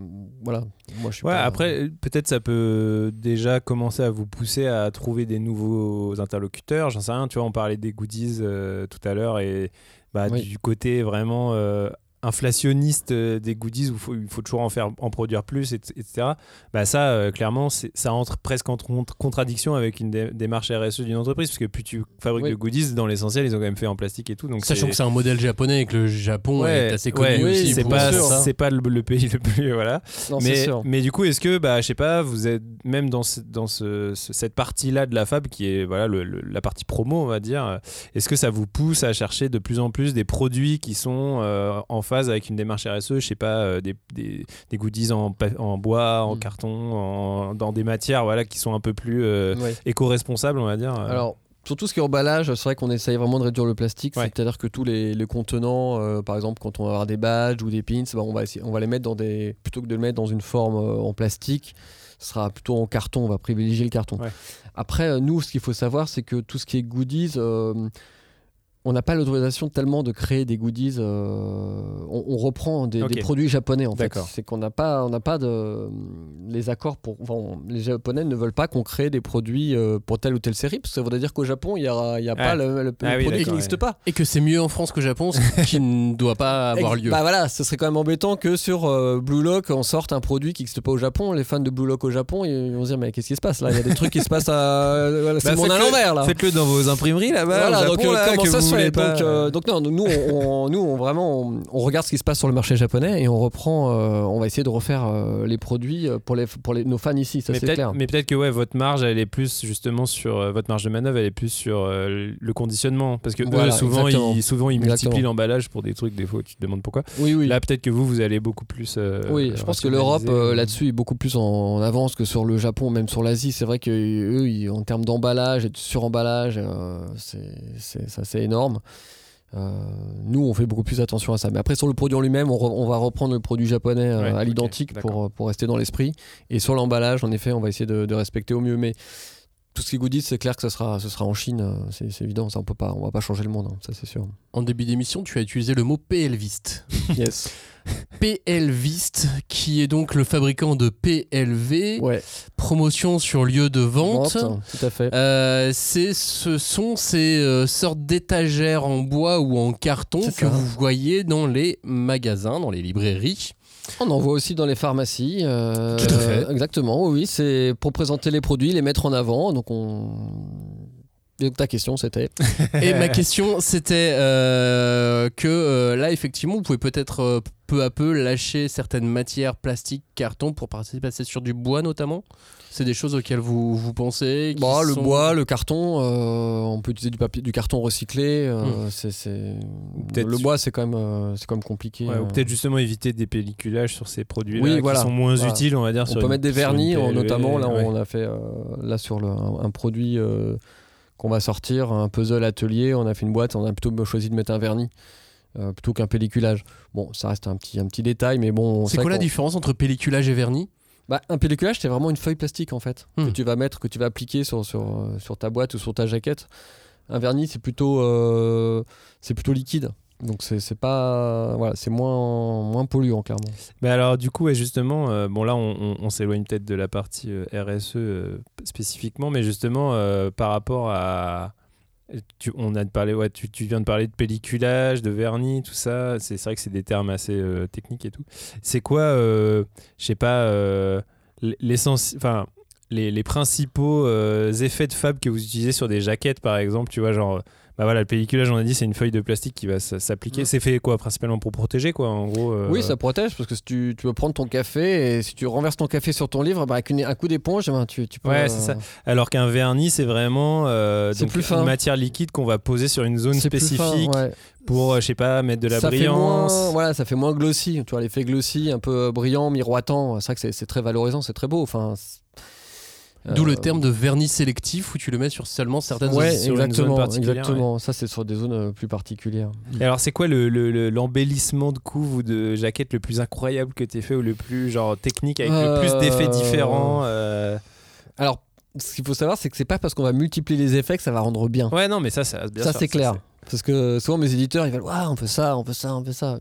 Speaker 5: voilà. Moi, je suis
Speaker 2: Ouais,
Speaker 5: pas-
Speaker 2: après, peut-être ça peut déjà commencer à vous pousser à trouver des nouveaux interlocuteurs. J'en sais rien, tu vois, on parlait des goodies tout à l'heure et bah,
Speaker 5: Oui.
Speaker 2: du côté vraiment inflationniste euh, des goodies où faut- il faut toujours en faire en produire plus et- etc bah ça euh, clairement ça entre presque en tr- contradiction avec une dé- démarche RSE d'une entreprise parce que plus tu fabriques
Speaker 5: Oui.
Speaker 2: de goodies dans l'essentiel ils ont quand même fait en plastique et tout donc
Speaker 1: Sachant que c'est un modèle japonais et que le Japon
Speaker 2: Ouais,
Speaker 1: est assez connu
Speaker 2: ouais, c'est pas c'est le, le pays le plus voilà.
Speaker 5: Non,
Speaker 2: mais, du coup, est-ce que, bah, je sais pas, vous êtes même dans, ce- dans ce- ce- cette partie-là de la fab qui est voilà, le- le- la partie promo, on va dire, est-ce que ça vous pousse à chercher de plus en plus des produits qui sont euh, en phase avec une démarche RSE Je sais pas, euh, des, des, des goodies en, bois, en
Speaker 5: Mm.
Speaker 2: carton, en- dans des matières voilà, qui sont un peu plus euh,
Speaker 5: Ouais.
Speaker 2: éco-responsables, on va dire. euh.
Speaker 5: Alors, sur tout ce qui est emballage, c'est vrai qu'on essaye vraiment de réduire le plastique.
Speaker 2: Ouais.
Speaker 5: C'est-à-dire que tous les, les contenants, euh, par exemple, quand on va avoir des badges ou des pins, bah, on, va essayer- on va les mettre dans des. Plutôt que de le mettre dans une forme euh, en plastique, ce sera plutôt en carton. On va privilégier le carton.
Speaker 2: Ouais.
Speaker 5: Après, nous, ce qu'il faut savoir, c'est que tout ce qui est goodies. euh, on n'a pas l'autorisation tellement de créer des goodies. euh, on, on reprend des, produits japonais en fait. C'est qu'on n'a pas, on n'a pas de les accords pour. enfin, les japonais ne veulent pas qu'on crée des produits euh, pour telle ou telle série parce que ça voudrait dire qu'au Japon il y aura, il y a pas le, le-
Speaker 2: Ah
Speaker 5: le
Speaker 2: oui,
Speaker 5: produit qui n'existe
Speaker 2: ouais.
Speaker 5: pas.
Speaker 1: Et que c'est mieux en France qu'au Japon, ce qui ne doit pas avoir lieu.
Speaker 5: Bah voilà, ce serait quand même embêtant que sur euh, Blue Lock on sorte un produit qui n'existe pas au Japon. Les fans de Blue Lock au Japon ils vont se dire mais qu'est-ce qui se passe là? Il y a des trucs qui se passent à voilà, c'est
Speaker 2: Bah,
Speaker 5: le monde à
Speaker 2: faites-le-
Speaker 5: l'envers là.
Speaker 2: Faites-le dans vos imprimeries là-bas.
Speaker 5: Voilà,
Speaker 2: au
Speaker 5: donc,
Speaker 2: Japon,
Speaker 5: euh,
Speaker 2: là,
Speaker 5: comment ça se
Speaker 2: vous-
Speaker 5: ouais,
Speaker 2: pas,
Speaker 5: donc, euh, donc non, nous, on, on- nous, on vraiment, on, on regarde ce qui se passe sur le marché japonais et on reprend, euh, on va essayer de refaire euh, les produits euh, pour les, pour les, nos fans ici, ça
Speaker 2: mais
Speaker 5: c'est
Speaker 2: peut-être,
Speaker 5: clair.
Speaker 2: mais peut-être que ouais, votre marge, elle est plus justement sur euh, votre marge de manœuvre, elle est plus sur euh, le conditionnement, parce que eux, souvent,
Speaker 5: exactement.
Speaker 2: ils, souvent, ils
Speaker 5: Exactement.
Speaker 2: multiplient l'emballage pour des trucs. Des fois, tu te demandes pourquoi.
Speaker 5: Oui, oui.
Speaker 2: Là, peut-être que vous, vous allez beaucoup plus. euh,
Speaker 5: oui, je pense que l'Europe euh, là-dessus est beaucoup plus en, en avance que sur le Japon, même sur l'Asie. C'est vrai que eux, ils- en termes d'emballage et de suremballage, euh, c'est assez énorme. Euh, nous, on fait beaucoup plus attention à ça. Mais après, sur le produit en lui-même, on, re- on va reprendre le produit japonais euh,
Speaker 2: Ouais,
Speaker 5: à l'identique pour, pour rester dans l'esprit. Et sur l'emballage, en effet, on va essayer de, de respecter au mieux. Mais tout ce qui est goodies, c'est clair que ce sera, ce sera en Chine. euh, C'est évident. Ça, on peut pas, on va pas changer le monde. hein, ça, c'est sûr.
Speaker 1: En début d'émission, tu as utilisé le mot PLVist.
Speaker 5: Yes.
Speaker 1: PLVist, qui est donc le fabricant de PLV,
Speaker 5: Ouais.
Speaker 1: promotion sur lieu de vente.
Speaker 5: Vente, tout à fait.
Speaker 1: Euh, ce sont ces euh, sortes d'étagères en bois ou en carton que
Speaker 5: ça.
Speaker 1: vous voyez dans les magasins, dans les librairies.
Speaker 5: On en voit aussi dans les pharmacies. euh,
Speaker 1: Tout à fait.
Speaker 5: Exactement, oui, c'est pour présenter les produits, les mettre en avant. Donc on. Donc ta question c'était.
Speaker 1: Et ma question, c'était euh, que euh, là, effectivement, vous pouvez peut-être euh, peu à peu lâcher certaines matières plastiques, carton, pour passer passer sur du bois notamment? C'est des choses auxquelles vous, vous pensez qui
Speaker 5: Bon, le
Speaker 1: sont-
Speaker 5: bois, le carton, euh, on peut utiliser du papier, du carton recyclé. euh,
Speaker 1: Hmm.
Speaker 5: c'est, c'est-
Speaker 2: peut-être-
Speaker 5: Le bois, c'est quand même, euh, c'est quand même compliqué.
Speaker 2: Ouais, ou
Speaker 5: euh.
Speaker 2: peut-être justement éviter des pelliculages sur ces produits-là
Speaker 5: Oui,
Speaker 2: qui
Speaker 5: voilà.
Speaker 2: sont moins
Speaker 5: Voilà.
Speaker 2: utiles, on va dire.
Speaker 5: On
Speaker 2: sur
Speaker 5: peut
Speaker 2: une-
Speaker 5: mettre des vernis,
Speaker 2: PLV,
Speaker 5: notamment. Là,
Speaker 2: ouais.
Speaker 5: on a fait euh, là sur le, un, un produit euh, qu'on va sortir, un puzzle atelier. On a fait une boîte, on a plutôt choisi de mettre un vernis euh, plutôt qu'un pelliculage. Bon, ça reste un petit, un petit détail, mais bon.
Speaker 1: C'est quoi la différence entre pelliculage et vernis?
Speaker 5: Bah, un pelliculage, c'est vraiment une feuille plastique en fait
Speaker 1: Hmm.
Speaker 5: que tu vas mettre, que tu vas appliquer sur, sur, euh, sur ta boîte ou sur ta jaquette. Un vernis, c'est plutôt, euh, c'est plutôt liquide. Donc c'est pas voilà, c'est moins moins polluant clairement.
Speaker 2: Mais alors, du coup, justement, euh, bon, là, on, on- on s'éloigne peut-être de la partie euh, RSE spécifiquement, mais justement, par rapport à. Tu, on a parlé, ouais, tu, viens de parler de pelliculage, de vernis, tout ça. C'est vrai que c'est des termes assez euh, techniques et tout. C'est quoi, euh, je sais pas, euh. Les, les principaux euh, effets de fab que vous utilisez sur des jaquettes, par exemple, tu vois, genre, bah voilà, le pelliculage, on a dit, c'est une feuille de plastique qui va s'appliquer. C'est fait quoi, principalement pour protéger, quoi, en gros. euh,
Speaker 5: Oui, ça protège parce que si tu, tu veux prendre ton café et si tu renverses ton café sur ton livre, bah, avec une- un coup d'éponge, eh ben, tu, tu peux.
Speaker 2: Ouais, c'est ça. Alors qu'un vernis, c'est vraiment euh, donc
Speaker 5: plus fin.
Speaker 2: une matière liquide qu'on va poser sur une zone
Speaker 5: fin,
Speaker 2: spécifique
Speaker 5: ouais.
Speaker 2: pour, euh, je sais pas, mettre de la
Speaker 5: ça fait
Speaker 2: brillance.
Speaker 5: moins, voilà, ça fait moins glossy. Tu vois, l'effet glossy, un peu brillant, miroitant. C'est vrai que c'est- c'est très valorisant, c'est très beau. Enfin,
Speaker 1: D'où le
Speaker 5: euh,
Speaker 1: terme de vernis sélectif où tu le mets sur seulement certaines
Speaker 5: Ouais,
Speaker 1: zones.
Speaker 5: exactement, exactement. Ça, c'est sur des zones euh, plus particulières.
Speaker 2: Et alors, c'est quoi le- le- le- l'embellissement de couve ou de jaquette le plus incroyable que tu fait ou le plus genre technique avec le plus d'effets
Speaker 5: Euh,
Speaker 2: différents euh,
Speaker 5: Alors, ce qu'il faut savoir, c'est que c'est pas parce qu'on va multiplier les effets que ça va rendre bien.
Speaker 2: Ouais, non, mais ça, ça, bien
Speaker 5: ça,
Speaker 2: sûr,
Speaker 5: c'est clair. Parce que souvent, mes éditeurs, ils veulent, on fait ça, on fait ça, on fait ça.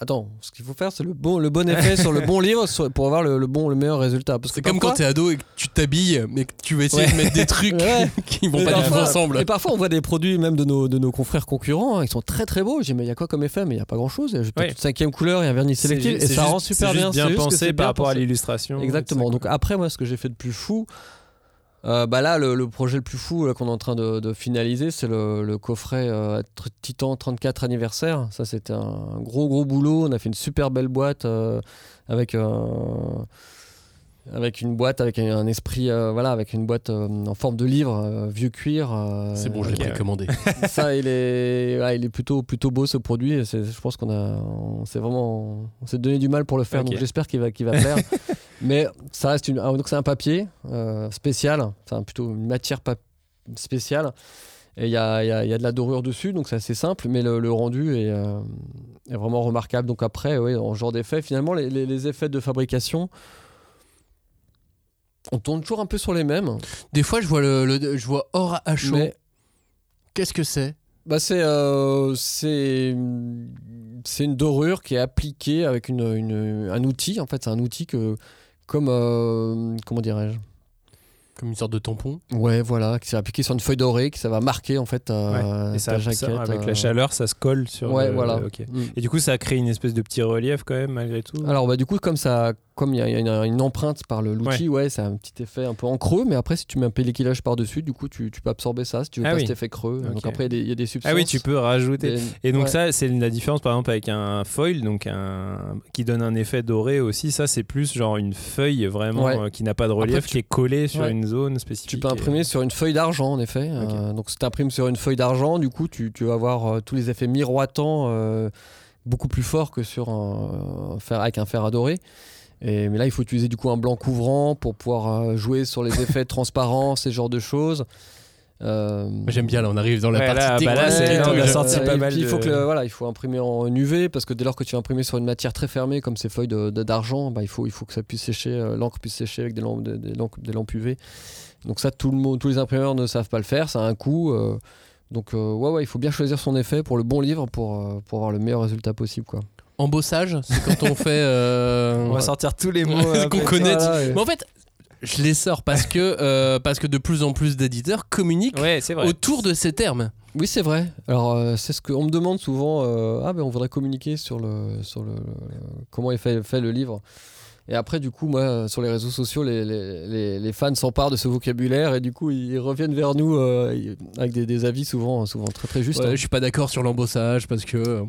Speaker 5: Attends, ce qu'il faut faire, c'est le bon, le bon effet sur le bon livre sur- pour avoir le, le bon, le meilleur résultat. Parce que
Speaker 1: C'est comme quand t'es ado et que tu t'habilles, mais que tu vas essayer
Speaker 5: Ouais.
Speaker 1: de mettre des trucs
Speaker 5: Ouais.
Speaker 1: qui vont
Speaker 5: Et
Speaker 1: pas du tout
Speaker 5: parfois-
Speaker 1: ensemble.
Speaker 5: Et parfois, on voit des produits même de nos, de nos confrères concurrents, hein, ils sont très très beaux. J'ai dit, mais il y a quoi comme effet? Mais il n'y a pas grand chose. J'ai peut-être
Speaker 2: Ouais.
Speaker 5: une cinquième couleur et un vernis sélectif. Et ça
Speaker 2: juste-
Speaker 5: rend super bien.
Speaker 2: bien
Speaker 5: C'est juste que
Speaker 2: pensé par
Speaker 5: bien
Speaker 2: rapport à l'illustration.
Speaker 5: Exactement. Donc après, moi, ce que j'ai fait de plus fou, euh, bah là, le, le projet le plus fou qu'on est en train de, de finaliser, c'est le, le coffret euh, Titan 34 anniversaire. Ça, c'était un gros gros boulot. On a fait une super belle boîte euh, avec avec une boîte avec un, esprit voilà avec une boîte en forme de livre vieux cuir
Speaker 1: C'est bon, je l'ai précommandé.
Speaker 5: ça il est ouais, il est plutôt plutôt beau ce produit et je pense qu'on a on s'est vraiment on s'est donné du mal pour le faire donc j'espère qu'il va qu'il va plaire mais ça reste une donc c'est un papier euh, spécial c'est un- plutôt une matière spéciale. Et il y a, y a- y a de la dorure dessus donc c'est assez simple mais le, le rendu est, euh, est vraiment remarquable. Donc après oui en genre d'effet finalement les, les- les effets de fabrication on tourne toujours un peu sur les mêmes.
Speaker 1: Des fois, je vois, le, le- je vois or à chaud.
Speaker 5: mais
Speaker 1: Qu'est-ce que c'est?
Speaker 5: Bah c'est euh, c'est c'est une dorure qui est appliquée avec une, une- un outil en fait c'est un outil que comme euh, comment dirais-je
Speaker 1: Comme une sorte de tampon.
Speaker 5: ouais voilà qui s'est appliqué sur une feuille dorée que ça va marquer en fait ta,
Speaker 2: Et ça,
Speaker 5: ta
Speaker 2: ça,
Speaker 5: jaquette
Speaker 2: avec
Speaker 5: euh.
Speaker 2: la chaleur, ça se colle sur.
Speaker 5: ouais
Speaker 2: le-
Speaker 5: voilà. Mm.
Speaker 2: Et du coup, ça a créé une espèce de petit relief quand même, malgré tout.
Speaker 5: alors bah du coup comme ça comme il y a, il y a une, empreinte par l'outil, ouais, ça a un petit effet un peu en creux. Mais après, si tu mets un pelliculage par-dessus, du coup, tu, tu peux absorber ça si tu veux
Speaker 2: Ah
Speaker 5: pas
Speaker 2: oui.
Speaker 5: cet effet creux. Donc après, il y a des- il y, a des substances.
Speaker 2: Ah oui, tu peux rajouter.
Speaker 5: des-
Speaker 2: Et donc
Speaker 5: ouais.
Speaker 2: ça, c'est la différence par exemple avec un foil, donc un qui donne un effet doré aussi. Ça, c'est plus genre une feuille vraiment
Speaker 5: Ouais.
Speaker 2: euh, qui n'a pas de relief,
Speaker 5: Après, tu-
Speaker 2: qui est collée sur
Speaker 5: Ouais.
Speaker 2: une zone spécifique.
Speaker 5: Tu peux
Speaker 2: et-
Speaker 5: imprimer sur une feuille d'argent, en effet. Euh, donc, si tu imprimes sur une feuille d'argent, du coup, tu, tu vas avoir euh, tous les effets miroitants beaucoup plus forts que sur un, fer, avec un fer à dorer. Et, mais là, il faut utiliser du coup un blanc couvrant pour pouvoir euh, jouer sur les effets de transparence, ces genres de choses. Euh,
Speaker 1: J'aime bien, là, on arrive dans la
Speaker 2: Ouais,
Speaker 1: partie
Speaker 2: là, bah là,
Speaker 1: technique
Speaker 2: c'est-
Speaker 1: et
Speaker 2: là,
Speaker 1: tout.
Speaker 2: on a
Speaker 1: Je-
Speaker 2: sorti pas
Speaker 5: et
Speaker 2: mal
Speaker 5: puis, il faut que le- voilà, il faut imprimer en UV parce que dès lors que tu vas imprimer sur une matière très fermée comme ces feuilles de- de- d'argent, bah, il faut il faut que ça puisse sécher, euh, l'encre puisse sécher avec des lampes, des, des lampes, des lampes UV. Donc ça, tout le monde, tous les imprimeurs ne savent pas le faire, ça a un coût. euh, donc euh, ouais, ouais, il faut bien choisir son effet pour le bon livre pour euh, pour avoir le meilleur résultat possible quoi.
Speaker 1: Embossage, c'est quand on fait. euh,
Speaker 2: On va sortir tous les mots euh,
Speaker 1: qu'on connaît.
Speaker 5: Voilà,
Speaker 1: Mais en fait, je les sors parce que, euh, parce que de plus en plus d'éditeurs communiquent
Speaker 2: Ouais,
Speaker 1: autour de ces termes.
Speaker 5: Oui, c'est vrai. Alors, euh, c'est ce qu'on me demande souvent. euh, ah, ben, on voudrait communiquer sur le, sur le, le- comment est fait, fait le livre. Et après, du coup, moi, sur les réseaux sociaux, les, les, les- les fans s'emparent de ce vocabulaire et du coup, ils reviennent vers nous euh, avec des, des avis souvent, souvent très très justes.
Speaker 1: Ouais,
Speaker 5: hein.
Speaker 1: je suis pas d'accord sur l'embossage parce que.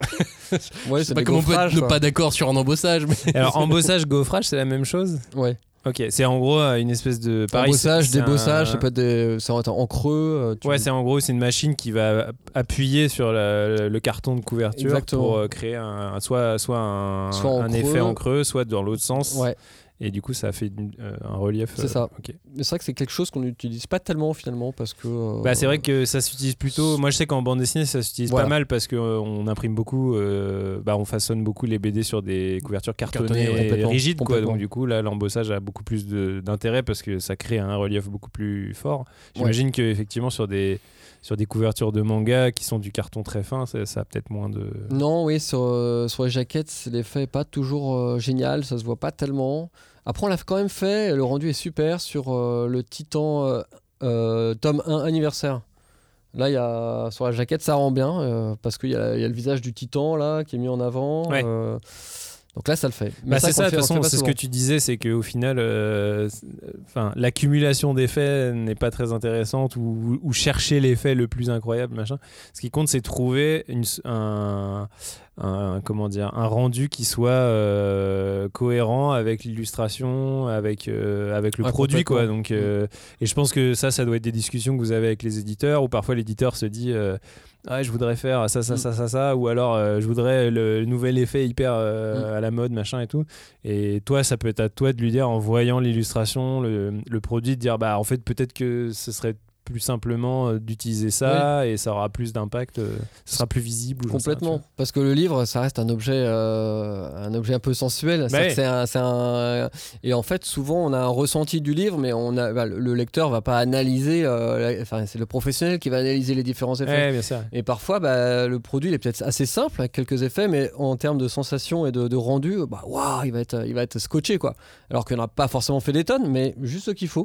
Speaker 5: Ouais,
Speaker 1: je sais
Speaker 5: c'est
Speaker 1: pas comment on peut être ne pas d'accord sur un embossage. Mais...
Speaker 2: Alors embossage, gaufrage, c'est la même chose?
Speaker 5: Ouais.
Speaker 2: Ok, c'est en gros euh, une espèce de pareil,
Speaker 5: Embossage, débossage,
Speaker 2: un-
Speaker 5: ça peut être des, ça va être en creux. euh, tu-
Speaker 2: Ouais, c'est en gros c'est une machine qui va appuyer sur la- le carton de couverture
Speaker 5: Exactement.
Speaker 2: pour euh, créer un, soit soit un,
Speaker 5: Soit en
Speaker 2: un
Speaker 5: creux.
Speaker 2: effet en creux, soit dans l'autre sens.
Speaker 5: Ouais.
Speaker 2: Et du coup, ça fait une- euh, un relief.
Speaker 5: C'est ça.
Speaker 2: ok.
Speaker 5: Mais c'est vrai que c'est quelque chose qu'on n'utilise pas tellement finalement parce que. euh,
Speaker 2: Bah, c'est vrai que ça s'utilise plutôt. Moi, je sais qu'en bande dessinée, ça s'utilise
Speaker 5: Voilà.
Speaker 2: pas mal parce qu'on imprime beaucoup, euh, bah, on façonne beaucoup les BD sur des couvertures cartonnées,
Speaker 1: Cartonnées, ouais,
Speaker 5: complètement,
Speaker 2: rigides, quoi. Donc, du coup, là, l'embossage a beaucoup plus de- d'intérêt parce que ça crée un relief beaucoup plus fort. J'imagine que effectivement sur des sur des couvertures de manga qui sont du carton très fin, ça, ça a peut-être moins de.
Speaker 5: Non, oui, sur, euh, sur les jaquettes, c'est- l'effet n'est pas toujours euh, génial, ça se voit pas tellement. Après, on l'a quand même fait, le rendu est super sur euh, le Titan euh, euh, tome 1 anniversaire. Là, il y a, sur la jaquette, ça rend bien, euh, parce qu'il y, a il y a le visage du Titan là, qui est mis en avant.
Speaker 2: Ouais.
Speaker 5: Donc là, ça le fait.
Speaker 2: Bah, c'est ça, de toute façon, c'est ce que tu disais, c'est qu'au final, euh, l'accumulation d'effets n'est pas très intéressante ou, ou chercher l'effet le plus incroyable, machin. Ce qui compte, c'est trouver une, un, un- comment dire, un rendu qui soit euh, cohérent avec l'illustration, avec, euh, avec le
Speaker 5: Ah,
Speaker 2: produit, quoi. Donc, euh, et je pense que ça, ça doit être des discussions que vous avez avec les éditeurs, où parfois l'éditeur se dit. ah, je voudrais faire ça, ça,
Speaker 5: Mm.
Speaker 2: ça, ça, ça, ou alors je voudrais le nouvel effet hyper euh, à la mode, machin et tout. Et toi, ça peut être à toi de lui dire en voyant l'illustration, le, le produit, de dire bah en fait peut-être que ce serait plus simplement euh, d'utiliser ça et ça aura plus d'impact, euh, ce sera plus visible.
Speaker 5: Complètement, parce que le livre, ça reste un objet, euh, un objet un peu sensuel. Que c'est un- et en fait, souvent, on a un ressenti du livre, mais on a, bah, le- le lecteur va pas analyser. euh, la- Enfin, c'est le professionnel qui va analyser les différents effets.
Speaker 2: bien.
Speaker 5: Et parfois, bah, le produit il est peut-être assez simple, avec quelques effets, mais en termes de sensation et de, de rendu, bah, waouh, il va être, il va être scotché, quoi. Alors qu'on n'a pas forcément fait des tonnes, mais juste ce qu'il faut.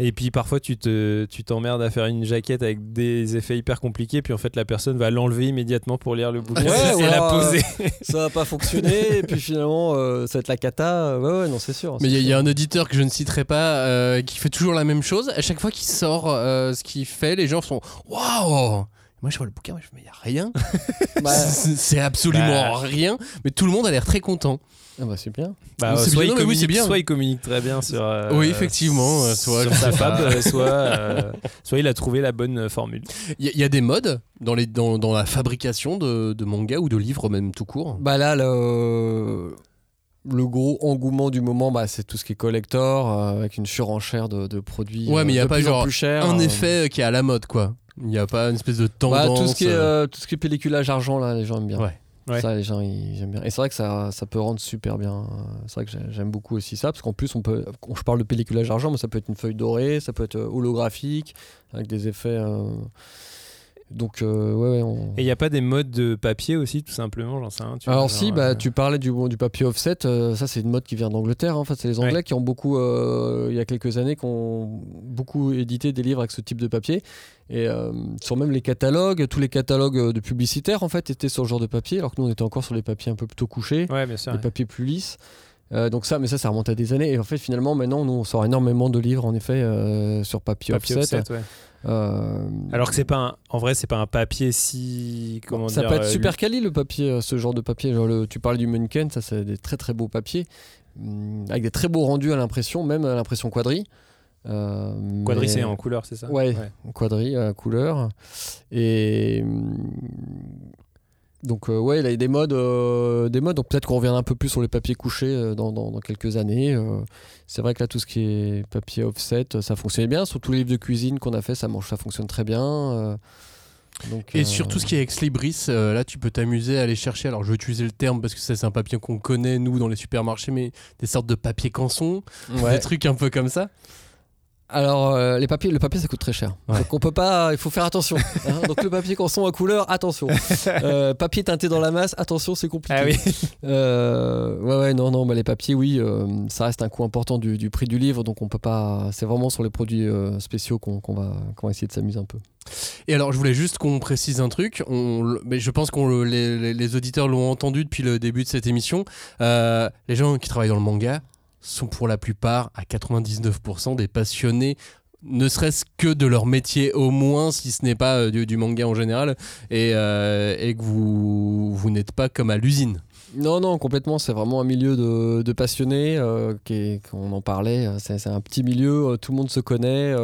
Speaker 2: Et puis parfois tu te tu t'emmerdes à faire une jaquette avec des effets hyper compliqués, puis en fait la personne va l'enlever immédiatement pour lire le bouquin
Speaker 5: Ouais,
Speaker 2: et la poser.
Speaker 5: Ça va pas fonctionner, et puis finalement, euh, ça va être la cata. Ouais, ouais, non, c'est sûr.
Speaker 1: Mais il y, a- y un auditeur que je ne citerai pas euh, qui fait toujours la même chose. À chaque fois qu'il sort euh, ce qu'il fait, les gens sont Waouh Moi je vois le bouquin, je me dis, il n'y a rien.
Speaker 5: Bah,
Speaker 1: C'est c'est absolument
Speaker 2: Bah.
Speaker 1: rien. Mais tout le monde a l'air très content.
Speaker 5: ah bah, c'est bien.
Speaker 2: Bah,
Speaker 1: C'est
Speaker 2: soit,
Speaker 1: bien,
Speaker 2: il
Speaker 1: non, mais oui, c'est
Speaker 2: communique,
Speaker 1: bien.
Speaker 2: soit il communique très bien sur. euh,
Speaker 1: Oui, effectivement, euh, soit-
Speaker 2: sur sa fab, euh, soit, euh, soit il a trouvé la bonne euh, formule.
Speaker 1: Il y, a- il y a des modes dans, les, dans, dans la fabrication de, de mangas ou de livres, même tout court?
Speaker 5: Bah là, le, le gros engouement du moment, bah, c'est tout ce qui est collector, euh, avec une surenchère de, de produits
Speaker 1: Ouais, mais il y a
Speaker 5: de
Speaker 1: pas genre
Speaker 5: chers.
Speaker 1: Un
Speaker 5: euh.
Speaker 1: effet qui est à la mode, quoi. Il n'y a pas une espèce de
Speaker 5: Bah,
Speaker 1: tendance.
Speaker 5: tout, ce qui est,
Speaker 1: euh,
Speaker 5: euh, tout ce qui est pelliculage argent, là, les gens aiment bien.
Speaker 1: Ouais.
Speaker 2: Ouais.
Speaker 5: Ça, les gens, ils aiment bien. Et c'est vrai que ça, ça peut rendre super bien. Euh, C'est vrai que j'ai- j'aime beaucoup aussi ça, parce qu'en plus, on peut, quand je parle de pelliculage argent, mais ça peut être une feuille dorée, ça peut être euh, holographique, avec des effets. euh, Donc, euh, ouais, ouais. on-
Speaker 2: Et il n'y a pas des modes de papier aussi, tout simplement, j'en sais rien. tu
Speaker 5: Alors
Speaker 2: vois,
Speaker 5: si,
Speaker 2: genre,
Speaker 5: bah,
Speaker 2: euh,
Speaker 5: tu parlais du, du papier offset, euh, ça c'est une mode qui vient d'Angleterre. hein. En fait, c'est les Anglais
Speaker 2: Ouais.
Speaker 5: qui ont beaucoup, il y a quelques années, qui ont beaucoup édité des livres avec ce type de papier. Et sur même les catalogues, tous les catalogues de publicitaires en fait étaient sur ce genre de papier, alors que nous on était encore sur les papiers un peu plutôt couchés,
Speaker 2: Ouais, bien sûr.
Speaker 5: les papiers plus lisses. Euh, donc ça, mais ça, ça remonte à des années. Et en fait, finalement, maintenant, nous, on sort énormément de livres, en effet, euh, sur papier,
Speaker 2: Papier
Speaker 5: offset.
Speaker 2: offset, ouais.
Speaker 5: Euh,
Speaker 2: Alors que c'est pas un, en vrai, c'est pas un papier si comment
Speaker 5: ça
Speaker 2: dire,
Speaker 5: peut être
Speaker 2: euh,
Speaker 5: super quali le papier, euh, ce genre de papier. Genre le- tu parles du Munken, ça c'est des très très beaux papiers, hum, avec des très beaux rendus à l'impression, même à l'impression quadri. Euh,
Speaker 2: Quadri, c'est en couleur, c'est ça?
Speaker 5: Ouais, quadri à couleur. Et hum, donc euh, ouais, il a des modes, euh, des modes. Donc peut-être qu'on reviendra un peu plus sur les papiers couchés euh, dans, dans- dans quelques années. Euh, c'est vrai que là, tout ce qui est papier offset, ça fonctionnait bien. Sur tous les livres de cuisine qu'on a fait, ça marche, ça fonctionne très bien. donc,
Speaker 1: Et sur tout ce qui est ex libris, là tu peux t'amuser à aller chercher. Alors je vais utiliser le terme parce que ça c'est un papier qu'on connaît nous dans les supermarchés, mais des sortes de papier canson,
Speaker 5: ouais.
Speaker 1: des trucs un peu comme ça.
Speaker 5: Alors, euh, les papiers, le papier, ça coûte très cher.
Speaker 1: Ouais.
Speaker 5: Donc, on peut pas. Il faut faire attention. hein. Donc, le papier canson à couleur, attention. Euh, papier teinté dans la masse, attention, c'est compliqué.
Speaker 2: Ah oui.
Speaker 5: Euh, ouais, ouais, non, non, bah, les papiers, oui, euh, ça reste un coût important du, du prix du livre. Donc, on peut pas. C'est vraiment sur les produits spéciaux qu'on va, va essayer de s'amuser un peu.
Speaker 1: Et alors je voulais juste qu'on précise un truc. On, mais je pense que les, auditeurs l'ont entendu depuis le début de cette émission. Les gens qui travaillent dans le manga sont pour la plupart à 99% des passionnés ne serait-ce que de leur métier au moins si ce n'est pas euh, du, manga en général et, euh, et que vous, vous n'êtes pas comme à l'usine
Speaker 5: Non, non, complètement. C'est vraiment un milieu de, passionnés. euh, qu'on en parlait. euh, C'est un petit milieu. tout le monde se connaît.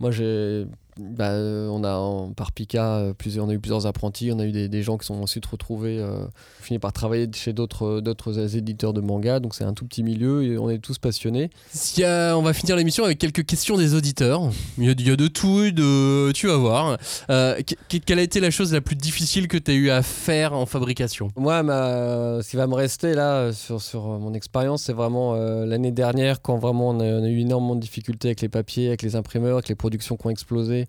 Speaker 5: moi, j'ai. Bah, euh, on a en- par Pika, euh, plusieurs, on a eu plusieurs apprentis. On a eu des, des gens qui sont ensuite retrouvés, euh, fini par travailler chez d'autres d'autres éditeurs de manga. Donc c'est un tout petit milieu et on est tous passionnés.
Speaker 1: On va finir l'émission avec quelques questions des auditeurs. Il y a, il y a de tout, de, tu vas voir. Euh, que- quelle a été la chose la plus difficile que tu as eu à faire en fabrication?
Speaker 5: Moi, ma, ce qui va me rester là euh, sur, sur euh, mon expérience, c'est vraiment euh, l'année dernière quand vraiment on a, on a eu énormément de difficultés avec les papiers, avec les imprimeurs, avec les productions qui ont explosé.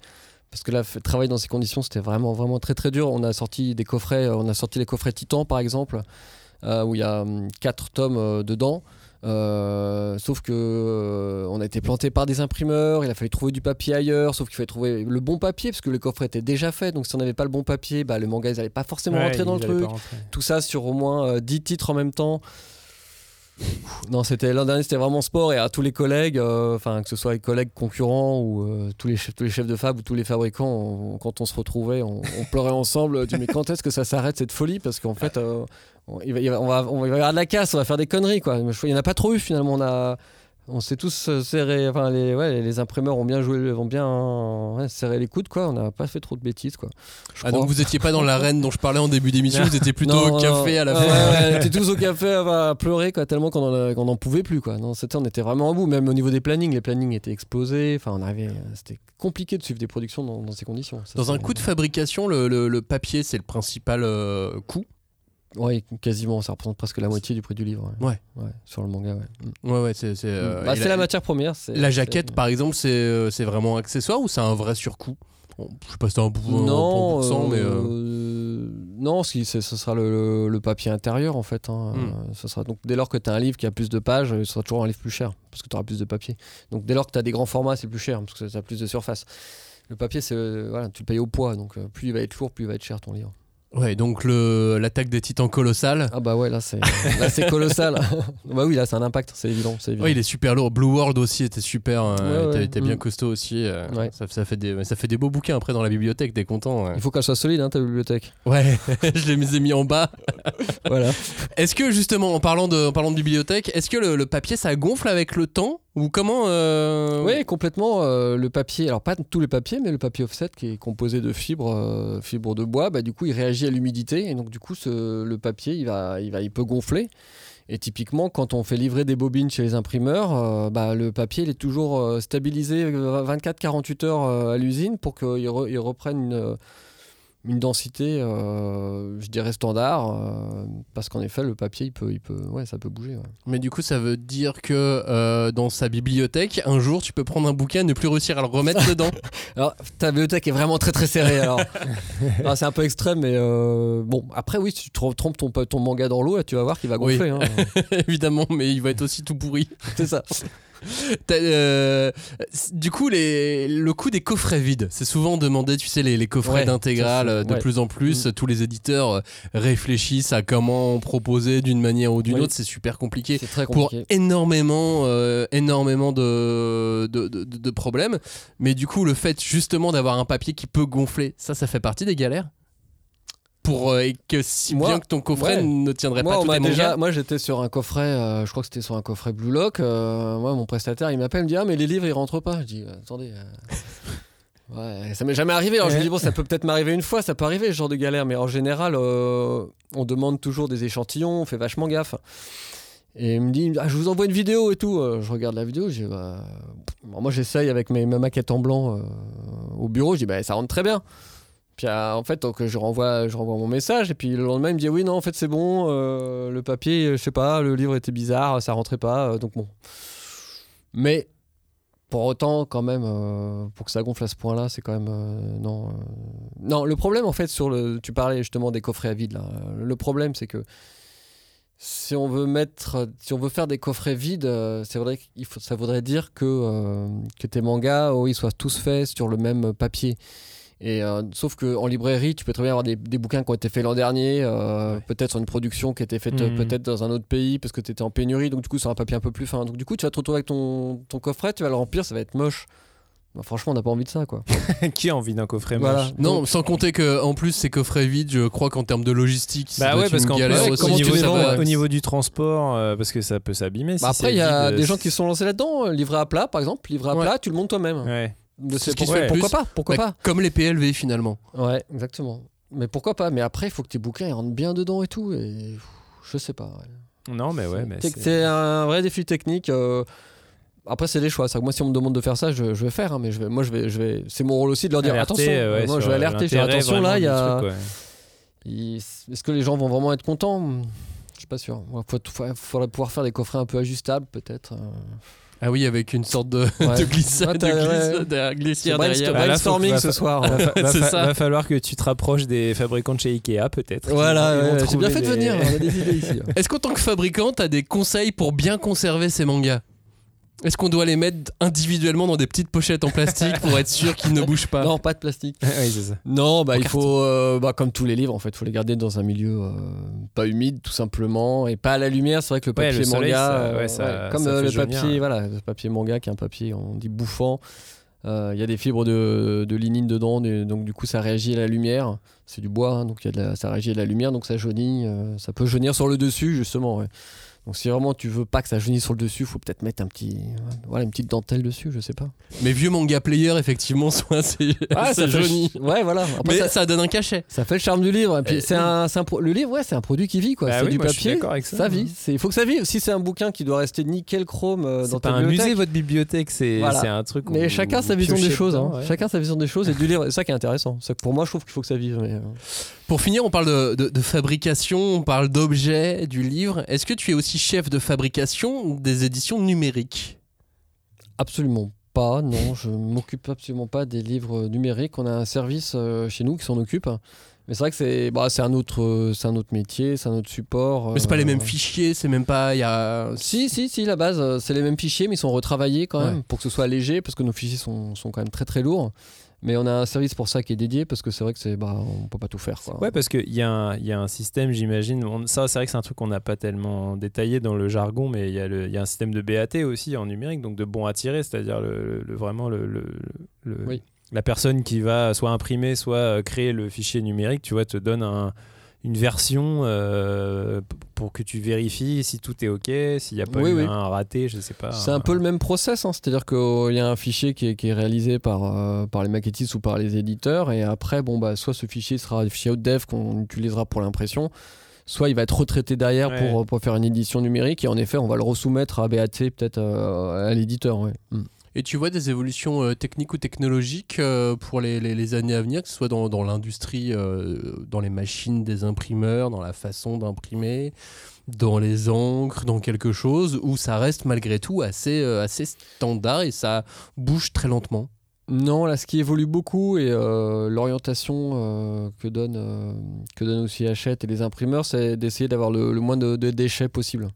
Speaker 5: Parce que là, travailler dans ces conditions, c'était vraiment, vraiment très très dur. On a sorti des coffrets, euh, on a sorti les coffrets Titan par exemple, euh, où il y a 4 tomes euh, dedans. Euh, sauf que euh, on a été planté par des imprimeurs, il a fallu trouver du papier ailleurs, sauf qu'il fallait trouver le bon papier parce que le coffret était déjà fait. Donc si on n'avait pas le bon papier, bah, le manga ils n'allaient pas forcément
Speaker 2: Ouais,
Speaker 5: rentrer dans le truc tout ça sur au moins euh, 10 titres en même temps. Non, c'était l'an dernier, c'était vraiment sport et à tous les collègues, euh, enfin que ce soit les collègues concurrents ou euh, tous les chefs, tous les chefs de fab ou tous les fabricants, quand on se retrouvait, on, pleurait ensemble. euh, du, mais quand est-ce que ça s'arrête cette folie? Parce qu'en fait, on, il va, on va, on y avoir de la casse, on va faire des conneries quoi. Il n'y en a pas trop eu finalement. On s'est tous euh, serré, enfin les, ouais, les imprimeurs ont bien joué, ont bien ouais, serré les coudes quoi. On n'a pas fait trop de bêtises quoi. Je
Speaker 1: Ah,
Speaker 5: crois.
Speaker 1: donc vous étiez pas dans l'arène dont je parlais en début d'émission, vous étiez plutôt
Speaker 5: Non,
Speaker 1: au café
Speaker 5: non.
Speaker 1: à la fin.
Speaker 5: ouais, on était tous au café à, à pleurer quoi, tellement qu'on en, a- qu'on en pouvait plus quoi. Non, c'était on était vraiment en bout, même au niveau des plannings, les plannings étaient explosés. Enfin, on arrivait, c'était compliqué de suivre des productions dans, dans ces conditions. Ça,
Speaker 1: Dans un coût de fabrication, le, le- le papier c'est le principal euh, coût.
Speaker 5: Ouais, quasiment, ça représente presque la moitié du prix du livre.
Speaker 1: Ouais.
Speaker 5: Ouais, sur le manga, ouais.
Speaker 1: Ouais, ouais, c'est. c'est, euh,
Speaker 5: Bah, la, matière première.
Speaker 1: La jaquette, par exemple, c'est euh, c'est vraiment accessoire ou c'est un vrai surcoût? Je sais pas si c'est un, un
Speaker 5: Non,
Speaker 1: mais. euh,
Speaker 5: euh, non, ce sera le, le papier intérieur en fait. hein.
Speaker 1: Hmm.
Speaker 5: Sera, donc dès lors que tu as un livre qui a plus de pages, ce sera toujours un livre plus cher parce que tu auras plus de papier. Donc dès lors que tu as des grands formats, c'est plus cher parce que tu as plus de surface. Le papier, c'est voilà, tu le payes au poids, donc plus il va être lourd, plus il va être cher ton livre.
Speaker 1: Ouais, donc l'attaque des titans colossale.
Speaker 5: Ah bah ouais, là c'est colossal. bah oui, là c'est un impact, c'est évident, évident.
Speaker 1: Ouais, il est super lourd. Blue World aussi était super. euh,
Speaker 5: Ouais, ouais.
Speaker 1: était, bien
Speaker 5: Mm.
Speaker 1: costaud aussi. euh,
Speaker 5: Ouais.
Speaker 1: ça, ça fait des, ça fait des beaux bouquins après dans la bibliothèque, t'es content. Ouais,
Speaker 5: Il faut qu'elle soit solide, hein, ta bibliothèque.
Speaker 1: Ouais, je les ai mis en bas.
Speaker 5: voilà.
Speaker 1: Est-ce que justement, en parlant de, en parlant de bibliothèque, est-ce que le, le papier ça gonfle avec le temps Ou comment euh,
Speaker 5: Oui, complètement. euh, le papier, alors pas tous les papiers, mais le papier offset qui est composé de fibres, euh, fibres de bois, bah, du coup, il réagit à l'humidité et donc du coup, ce- le papier, il va, il va, il peut gonfler. Et typiquement, quand on fait livrer des bobines chez les imprimeurs, bah, le papier il est toujours stabilisé euh, 24-48 heures à l'usine pour qu'il re- il reprenne une, une densité, euh, je dirais standard, euh, parce qu'en effet, le papier, il peut, il peut, ouais, ça peut bouger. ouais.
Speaker 1: Mais du coup, ça veut dire que euh, dans sa bibliothèque, un jour, tu peux prendre un bouquin et ne plus réussir à le remettre dedans.
Speaker 5: Alors, ta bibliothèque est vraiment très très serrée. Alors, Alors, c'est un peu extrême, mais bon. Après, oui, si tu trompes ton, ton manga dans l'eau, tu vas voir qu'il va
Speaker 1: Oui.
Speaker 5: gonfler. hein.
Speaker 1: Évidemment, mais il va être aussi tout pourri.
Speaker 5: c'est ça.
Speaker 1: Euh, du coup, les, le coût des coffrets vides, c'est souvent demandé, tu sais, les, les coffrets
Speaker 5: Ouais,
Speaker 1: d'intégrale, euh, de
Speaker 5: ouais.
Speaker 1: plus en plus,
Speaker 5: Mm.
Speaker 1: tous les éditeurs euh, réfléchissent à comment proposer d'une manière ou d'une
Speaker 5: Oui.
Speaker 1: autre, c'est super compliqué.
Speaker 5: C'est très
Speaker 1: Pour
Speaker 5: compliqué.
Speaker 1: énormément, euh, énormément de, de- de- de problèmes. Mais du coup, le fait justement d'avoir un papier qui peut gonfler, ça, ça fait partie des galères pour euh, et que si
Speaker 5: Moi,
Speaker 1: bien que ton coffret
Speaker 5: ouais.
Speaker 1: ne tiendrait
Speaker 5: Moi,
Speaker 1: pas mangas.
Speaker 5: déjà, moi j'étais sur un coffret, euh, je crois que c'était sur un coffret Blue Lock. euh, moi, mon prestataire, il m'appelle, il me dit Ah, mais les livres ils rentrent pas. Je dis Attendez. Ouais, ça m'est jamais arrivé. Alors je me dis Bon, ça peut peut-être m'arriver une fois, ça peut arriver ce genre de galère, mais en général, on demande toujours des échantillons, on fait vachement gaffe. Et il me dit ah, Je vous envoie une vidéo et tout. Euh, je regarde la vidéo, je dis bah, Moi j'essaye avec mes, ma maquette en blanc euh, au bureau, je dis bah, Ça rentre très bien. Puis euh, en fait, donc, je, renvoie, je renvoie mon message et puis le lendemain, il me dit oui, non, en fait, c'est bon, euh, le papier, euh, je sais pas, le livre était bizarre, ça rentrait pas, donc bon. Mais pour autant, quand même, pour que ça gonfle à ce point-là, c'est quand même non. Non, le problème en fait sur le, tu parlais justement des coffrets à vide là. Le problème, c'est que si on veut mettre, si on veut faire des coffrets vides, euh, c'est vrai qu'il faut, ça voudrait dire que que tes mangas, oh, ils soient tous faits sur le même papier. Et euh, sauf que en librairie, tu peux très bien avoir des, des bouquins qui ont été faits l'an dernier, euh, peut-être sur une production qui a été faite euh,
Speaker 2: Mhm.
Speaker 5: peut-être dans un autre pays parce que tu étais en pénurie, donc du coup sur un papier un peu plus fin. Donc du coup, tu vas te retrouver avec ton, ton coffret, tu vas le remplir, ça va être moche. Bah, franchement, on n'a pas envie de ça, quoi.
Speaker 2: Qui a envie d'un coffret
Speaker 5: Voilà.
Speaker 2: moche
Speaker 1: Non,
Speaker 5: Donc-
Speaker 1: sans compter que en plus ces coffrets vides, je crois qu'en termes de logistique,
Speaker 2: Bah ouais, parce qu'en plus,
Speaker 1: aussi.
Speaker 2: au
Speaker 5: tu
Speaker 2: niveau, du-
Speaker 5: vends, ouais.
Speaker 2: au niveau du transport, euh, parce que ça peut s'abîmer. si
Speaker 5: Bah, après,
Speaker 2: c'est
Speaker 5: il y a
Speaker 2: vide,
Speaker 5: des
Speaker 2: euh,
Speaker 5: gens qui se sont lancés là-dedans, euh, livré à plat, par exemple, livré à
Speaker 1: Ouais.
Speaker 5: plat, tu le montes toi-même.
Speaker 2: Ouais.
Speaker 5: Mais
Speaker 1: C'est
Speaker 5: c'est
Speaker 1: ce qui
Speaker 5: pour-
Speaker 1: se fait le
Speaker 5: pourquoi pas Pourquoi
Speaker 1: Bah,
Speaker 5: pas
Speaker 1: Comme les PLV finalement.
Speaker 5: Ouais, exactement. Mais pourquoi pas Mais après, il faut que tes bouquins rentrent bien dedans et tout. Et je sais pas. ouais.
Speaker 2: Non, mais ouais,
Speaker 5: C'est- un vrai défi technique. euh, Après, c'est des choix. Moi, si on me demande de faire ça, je, je vais faire. hein, mais je vais, moi, je vais, je vais. C'est mon rôle aussi de leur dire
Speaker 2: Alerter,
Speaker 5: attention.
Speaker 2: ouais,
Speaker 5: moi,
Speaker 2: sur
Speaker 5: je vais alerter. Je vais attention, là, il y a.
Speaker 2: ouais.
Speaker 5: Est-ce que les gens vont vraiment être contents? Je suis pas sûr. Il faudrait pouvoir faire des coffrets un peu ajustables, peut-être. euh.
Speaker 1: Ah oui, avec une sorte de,
Speaker 5: Ouais.
Speaker 1: de glissade,
Speaker 5: Ouais,
Speaker 1: de
Speaker 5: t'as-
Speaker 1: glisse-
Speaker 5: ouais.
Speaker 1: de glissière derrière.
Speaker 5: Brainstorming ce soir.
Speaker 2: Va, fa- va
Speaker 1: ça.
Speaker 2: falloir que tu te rapproches des fabricants de chez Ikea, peut-être.
Speaker 5: Voilà, j'ai bien fait de venir. On a des idées ici.
Speaker 1: Est-ce qu'en tant que fabricant, t'as des conseils pour bien conserver ces mangas? Est-ce qu'on doit les mettre individuellement dans des petites pochettes en plastique pour être sûr qu'ils ne bougent pas
Speaker 5: Non, pas de plastique.
Speaker 2: oui, c'est ça.
Speaker 5: Non, bah,
Speaker 1: En
Speaker 5: il
Speaker 1: carton.
Speaker 5: faut, euh, bah, comme tous les livres, en fait, il faut les garder dans un milieu euh, pas humide, tout simplement, et pas à la lumière. C'est vrai que le
Speaker 2: Ouais,
Speaker 5: papier
Speaker 2: le soleil,
Speaker 5: manga,
Speaker 2: ça-
Speaker 5: euh,
Speaker 2: ouais, ça-
Speaker 5: comme euh, le
Speaker 2: jaunir.
Speaker 5: papier, voilà, le papier manga qui est un papier, on dit bouffant. Euh, Il y a des fibres de, de lignine dedans, donc du coup ça réagit à la lumière. C'est du bois, hein, donc il y a de la- ça réagit à la lumière, donc ça jaunit. euh, ça peut jaunir sur le dessus, justement. Donc si vraiment tu veux pas que ça jaunisse sur le dessus, faut peut-être mettre un petit, voilà, une petite dentelle dessus, je sais pas.
Speaker 1: Mes vieux manga players, effectivement, sont assez, assez
Speaker 5: ça fait-
Speaker 1: jaunis.
Speaker 5: Ouais, voilà. Après,
Speaker 1: Mais
Speaker 5: ça,
Speaker 1: ça donne un cachet.
Speaker 5: ça fait le charme du livre. Et puis
Speaker 1: Euh,
Speaker 5: c'est un, c'est un pro- le livre, ouais, c'est un produit qui vit, quoi.
Speaker 2: Bah
Speaker 5: c'est
Speaker 2: oui,
Speaker 5: du
Speaker 2: moi, je suis
Speaker 5: papier.
Speaker 2: avec ça.
Speaker 5: vit. C'est- Il faut que ça vive. Si c'est un bouquin qui doit rester nickel chrome euh, dans
Speaker 2: C'est
Speaker 5: ta
Speaker 2: pas un musée, votre bibliothèque, c'est
Speaker 5: Voilà.
Speaker 2: c'est un truc. où
Speaker 5: Mais chacun sa
Speaker 2: vous
Speaker 5: vision des choses. hein.
Speaker 2: ouais.
Speaker 5: Chacun sa vision des choses et du livre. C'est ça qui est intéressant. C'est que pour moi, je trouve qu'il faut que ça vive. mais, euh,
Speaker 1: Pour finir, on parle de, de- de fabrication, on parle d'objets, du livre. Est-ce que tu es aussi chef de fabrication des éditions numériques
Speaker 5: Absolument pas. Non, je m'occupe absolument pas des livres numériques. On a un service euh, chez nous qui s'en occupe. Mais c'est vrai que c'est bah, un autre euh, un autre métier, c'est un autre support.
Speaker 1: Mais c'est pas les
Speaker 5: euh,
Speaker 1: mêmes fichiers, c'est même pas. Y a.
Speaker 5: Si, si, si, la base, euh, c'est les mêmes fichiers, mais ils sont retravaillés quand même
Speaker 1: Ouais.
Speaker 5: pour que ce soit léger, parce que nos fichiers sont, sont quand même très très lourds. Mais on a un service pour ça qui est dédié, parce que c'est vrai que c'est, bah, on peut pas tout faire. Quoi.
Speaker 2: Ouais, parce qu'il y, a un- y a un système, j'imagine. Ça, c'est vrai que c'est un truc qu'on n'a pas tellement détaillé dans le jargon, mais il y, y a un système de BAT aussi en numérique, donc de bon à tirer, c'est-à-dire le, le- vraiment le, le- le-
Speaker 5: Oui.
Speaker 2: la personne qui va soit imprimer, soit euh, créer le fichier numérique, tu vois, te donne un- une version euh, pour que tu vérifies si tout est OK, s'il n'y a pas
Speaker 5: Oui,
Speaker 2: eu
Speaker 5: oui.
Speaker 2: un raté, je sais pas.
Speaker 5: C'est un peu le même process, hein. c'est-à-dire qu'il y a un fichier qui est, qui est réalisé par, euh, par les maquettistes ou par les éditeurs, et après, bon, bah, soit ce fichier sera un fichier outdev qu'on utilisera pour l'impression, soit il va être retraité derrière
Speaker 2: Ouais.
Speaker 5: pour, pour faire une édition numérique, et en effet, on va le resoumettre à BAT, peut-être euh, à l'éditeur. ouais. Mm.
Speaker 1: Et tu vois des évolutions euh, techniques ou technologiques euh, pour les, années à venir, que ce soit dans, l'industrie, euh, dans les machines des imprimeurs, dans la façon d'imprimer, dans les encres, dans quelque chose où ça reste malgré tout assez, assez standard et ça bouge très lentement?
Speaker 5: Non, là, ce qui évolue beaucoup et l'orientation que, donne, que aussi Hachette et les imprimeurs, c'est d'essayer d'avoir le, le moins de, de déchets possible.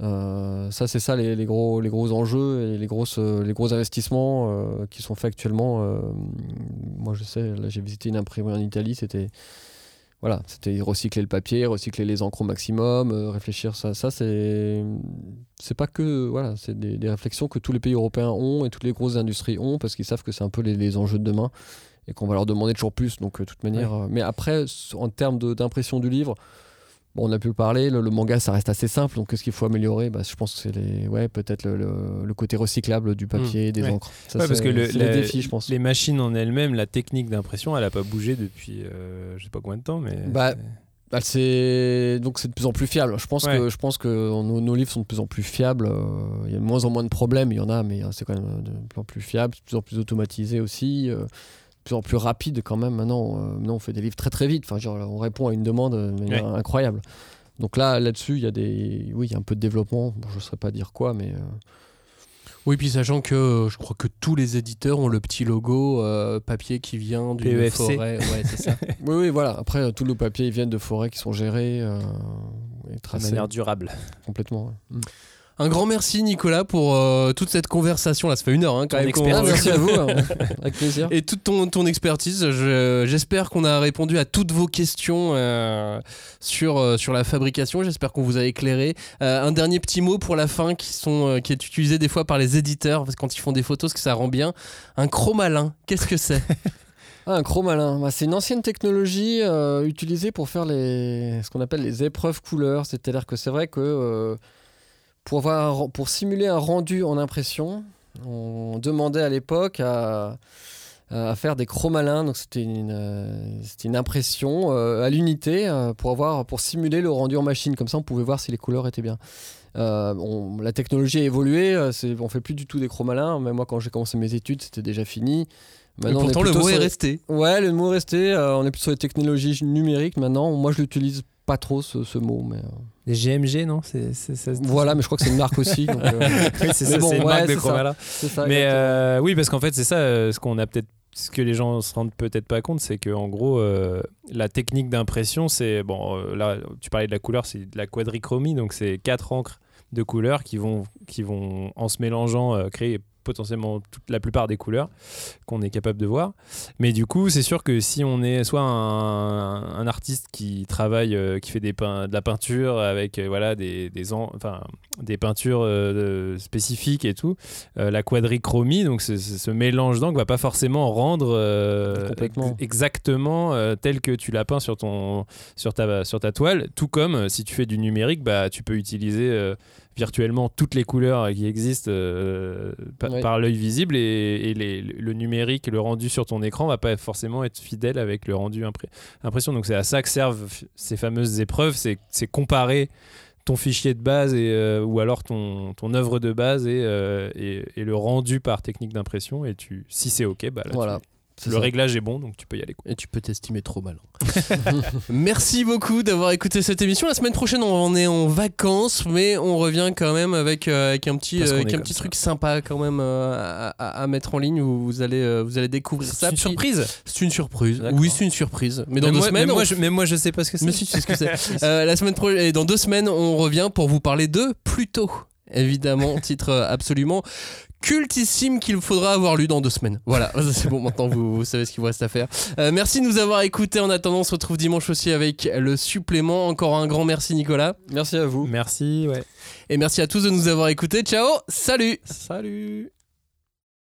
Speaker 5: Euh, ça, c'est ça les, les gros, les gros enjeux et les, grosses, euh, les gros investissements euh, qui sont faits actuellement. euh, moi, je sais, là, j'ai visité une imprimerie en Italie, c'était voilà, c'était recycler le papier, recycler les encres au maximum, réfléchir ça. Ça, c'est c'est pas que voilà, c'est des, des réflexions que tous les pays européens ont et toutes les grosses industries ont parce qu'ils savent que c'est un peu les, les enjeux de demain et qu'on va leur demander toujours plus. Donc, de toute manière. mais après, en termes d'impression du livre. Bon, on a pu le parler, le, le manga ça reste assez simple, donc qu'est-ce qu'il faut améliorer? Bah, Je pense que c'est les, ouais, peut-être le, le- le côté recyclable du papier, des
Speaker 2: ouais.
Speaker 5: encres. Ça,
Speaker 2: Ouais, parce
Speaker 5: c'est-
Speaker 2: que le-
Speaker 5: c'est
Speaker 2: la-
Speaker 5: défis, je pense.
Speaker 2: Les machines en elles-mêmes, la technique d'impression, elle a pas bougé depuis euh, je sais pas combien de temps, mais.
Speaker 5: Bah, Bah, c'est donc c'est de plus en plus fiable. Je pense
Speaker 2: Ouais.
Speaker 5: que je pense que nos, nos livres sont de plus en plus fiables. euh, Il y a de moins en moins de problèmes. Il y en a, mais euh, c'est quand même de plus en plus fiable, de plus en plus automatisé aussi, euh, plus en plus rapide quand même. Maintenant, euh, maintenant on fait des livres très très vite. Enfin, genre, on répond à une demande de manière
Speaker 2: Ouais.
Speaker 5: incroyable. Donc là, là-dessus, il y a des, oui, il y a un peu de développement. Bon, je ne saurais pas dire quoi, mais euh,
Speaker 1: Oui, puis sachant que euh, je crois que tous les éditeurs ont le petit logo euh, papier qui vient d'une
Speaker 2: PEFC.
Speaker 1: forêt. Ouais, c'est ça.
Speaker 5: oui, oui, voilà. Après, tous nos papiers ils viennent de forêts qui sont gérées euh, et
Speaker 2: de
Speaker 5: tracées
Speaker 2: manière durable.
Speaker 5: complètement. ouais. Mm.
Speaker 1: Un grand merci Nicolas pour euh, toute cette conversation. Là, ça fait une heure hein, quand
Speaker 2: Ton
Speaker 1: même. qu'on-
Speaker 5: Ah, merci à vous, hein. avec plaisir.
Speaker 1: Et toute ton, ton expertise, Je- j'espère qu'on a répondu à toutes vos questions euh, sur, euh, sur la fabrication. J'espère qu'on vous a éclairé. Un dernier petit mot pour la fin qui, sont, qui est utilisé des fois par les éditeurs parce que quand ils font des photos, ce que ça rend bien. Un chromalin, qu'est-ce que c'est?
Speaker 5: Ah, un chromalin, bah, c'est une ancienne technologie euh, utilisée pour faire les, ce qu'on appelle les épreuves couleurs. C'est-à-dire que c'est vrai que euh, pour, avoir pour simuler un rendu en impression, on demandait à l'époque à, à faire des chromalins. Donc c'était une, euh, c'était une impression euh, à l'unité euh, pour, avoir, pour simuler le rendu en machine. Comme ça, on pouvait voir si les couleurs étaient bien. Euh, on- la technologie a évolué, on fait plus du tout des chromalins. Même moi, quand j'ai commencé mes études, c'était déjà fini. Maintenant,
Speaker 1: Pourtant, le mot est
Speaker 5: sur
Speaker 1: resté.
Speaker 5: Ouais, le mot est resté. euh, on est plus sur les technologies numériques maintenant. Moi, je l'utilise pas trop ce, ce mot, mais euh,
Speaker 2: Les GMG, non c'est, c'est- ça se dit
Speaker 5: voilà. Mais je crois que c'est une marque aussi. donc, euh,
Speaker 2: Oui, c'est ça,
Speaker 5: bon,
Speaker 2: c'est une
Speaker 5: ouais,
Speaker 2: marque de. Chromala. Mais euh, oui, parce qu'en fait, c'est ça, ce qu'on a peut-être. Ce que les gens se rendent peut-être pas compte, c'est que en gros, euh, la technique d'impression, c'est bon. euh, là, tu parlais de la couleur, c'est de la quadrichromie, donc c'est quatre encres de couleurs qui vont, qui vont en se mélangeant, euh, créer potentiellement toute la plupart des couleurs qu'on est capable de voir. Mais du coup, c'est sûr que si on est soit un, un artiste qui travaille, euh, qui fait des pein- de la peinture avec euh, voilà des des, en- enfin, des peintures euh, spécifiques et tout, la quadrichromie, donc ce, mélange d'encre va pas forcément rendre ex- exactement tel que tu l'as peint sur ton sur ta sur ta toile. Tout comme si tu fais du numérique, bah tu peux utiliser virtuellement toutes les couleurs qui existent euh, pa-
Speaker 5: Ouais.
Speaker 2: par l'œil visible et, et les- le numérique, le rendu sur ton écran va pas forcément être fidèle avec le rendu impré- impression. Donc c'est à ça que servent ces fameuses épreuves, c'est c'est comparer ton fichier de base et, euh, ou alors ton, ton œuvre de base et, euh, et, et le rendu par technique d'impression et tu si c'est ok bah là,
Speaker 5: Voilà.
Speaker 2: Le
Speaker 5: ça.
Speaker 1: réglage
Speaker 2: est bon donc tu peux y aller quoi.
Speaker 1: Et tu peux t'estimer trop mal. Merci beaucoup d'avoir écouté cette émission. La semaine prochaine, on est en vacances, mais on revient quand même avec, euh, avec un petit, euh, avec un petit
Speaker 2: ça.
Speaker 1: truc sympa quand même euh, à, à- à mettre en ligne où vous allez, euh, vous allez découvrir ça.
Speaker 2: C'est une surprise.
Speaker 1: C'est une surprise. Oui, c'est une surprise. Mais dans deux
Speaker 2: moi,
Speaker 1: semaines,
Speaker 2: même
Speaker 1: on-
Speaker 2: moi, je, moi je sais pas ce que c'est.
Speaker 1: Mais si, tu sais ce que c'est. Euh, la semaine prochaine, et dans deux semaines, on revient pour vous parler de Pluto. Évidemment, titre absolument cultissime qu'il faudra avoir lu dans deux semaines. Voilà, c'est bon, maintenant vous, vous savez ce qu'il vous reste à faire. Euh, merci de nous avoir écoutés. En attendant, on se retrouve dimanche aussi avec le supplément. Encore un grand merci, Nicolas.
Speaker 5: Merci à vous.
Speaker 2: Merci, ouais.
Speaker 1: Et merci à tous de nous avoir écoutés. Ciao, salut
Speaker 2: Salut.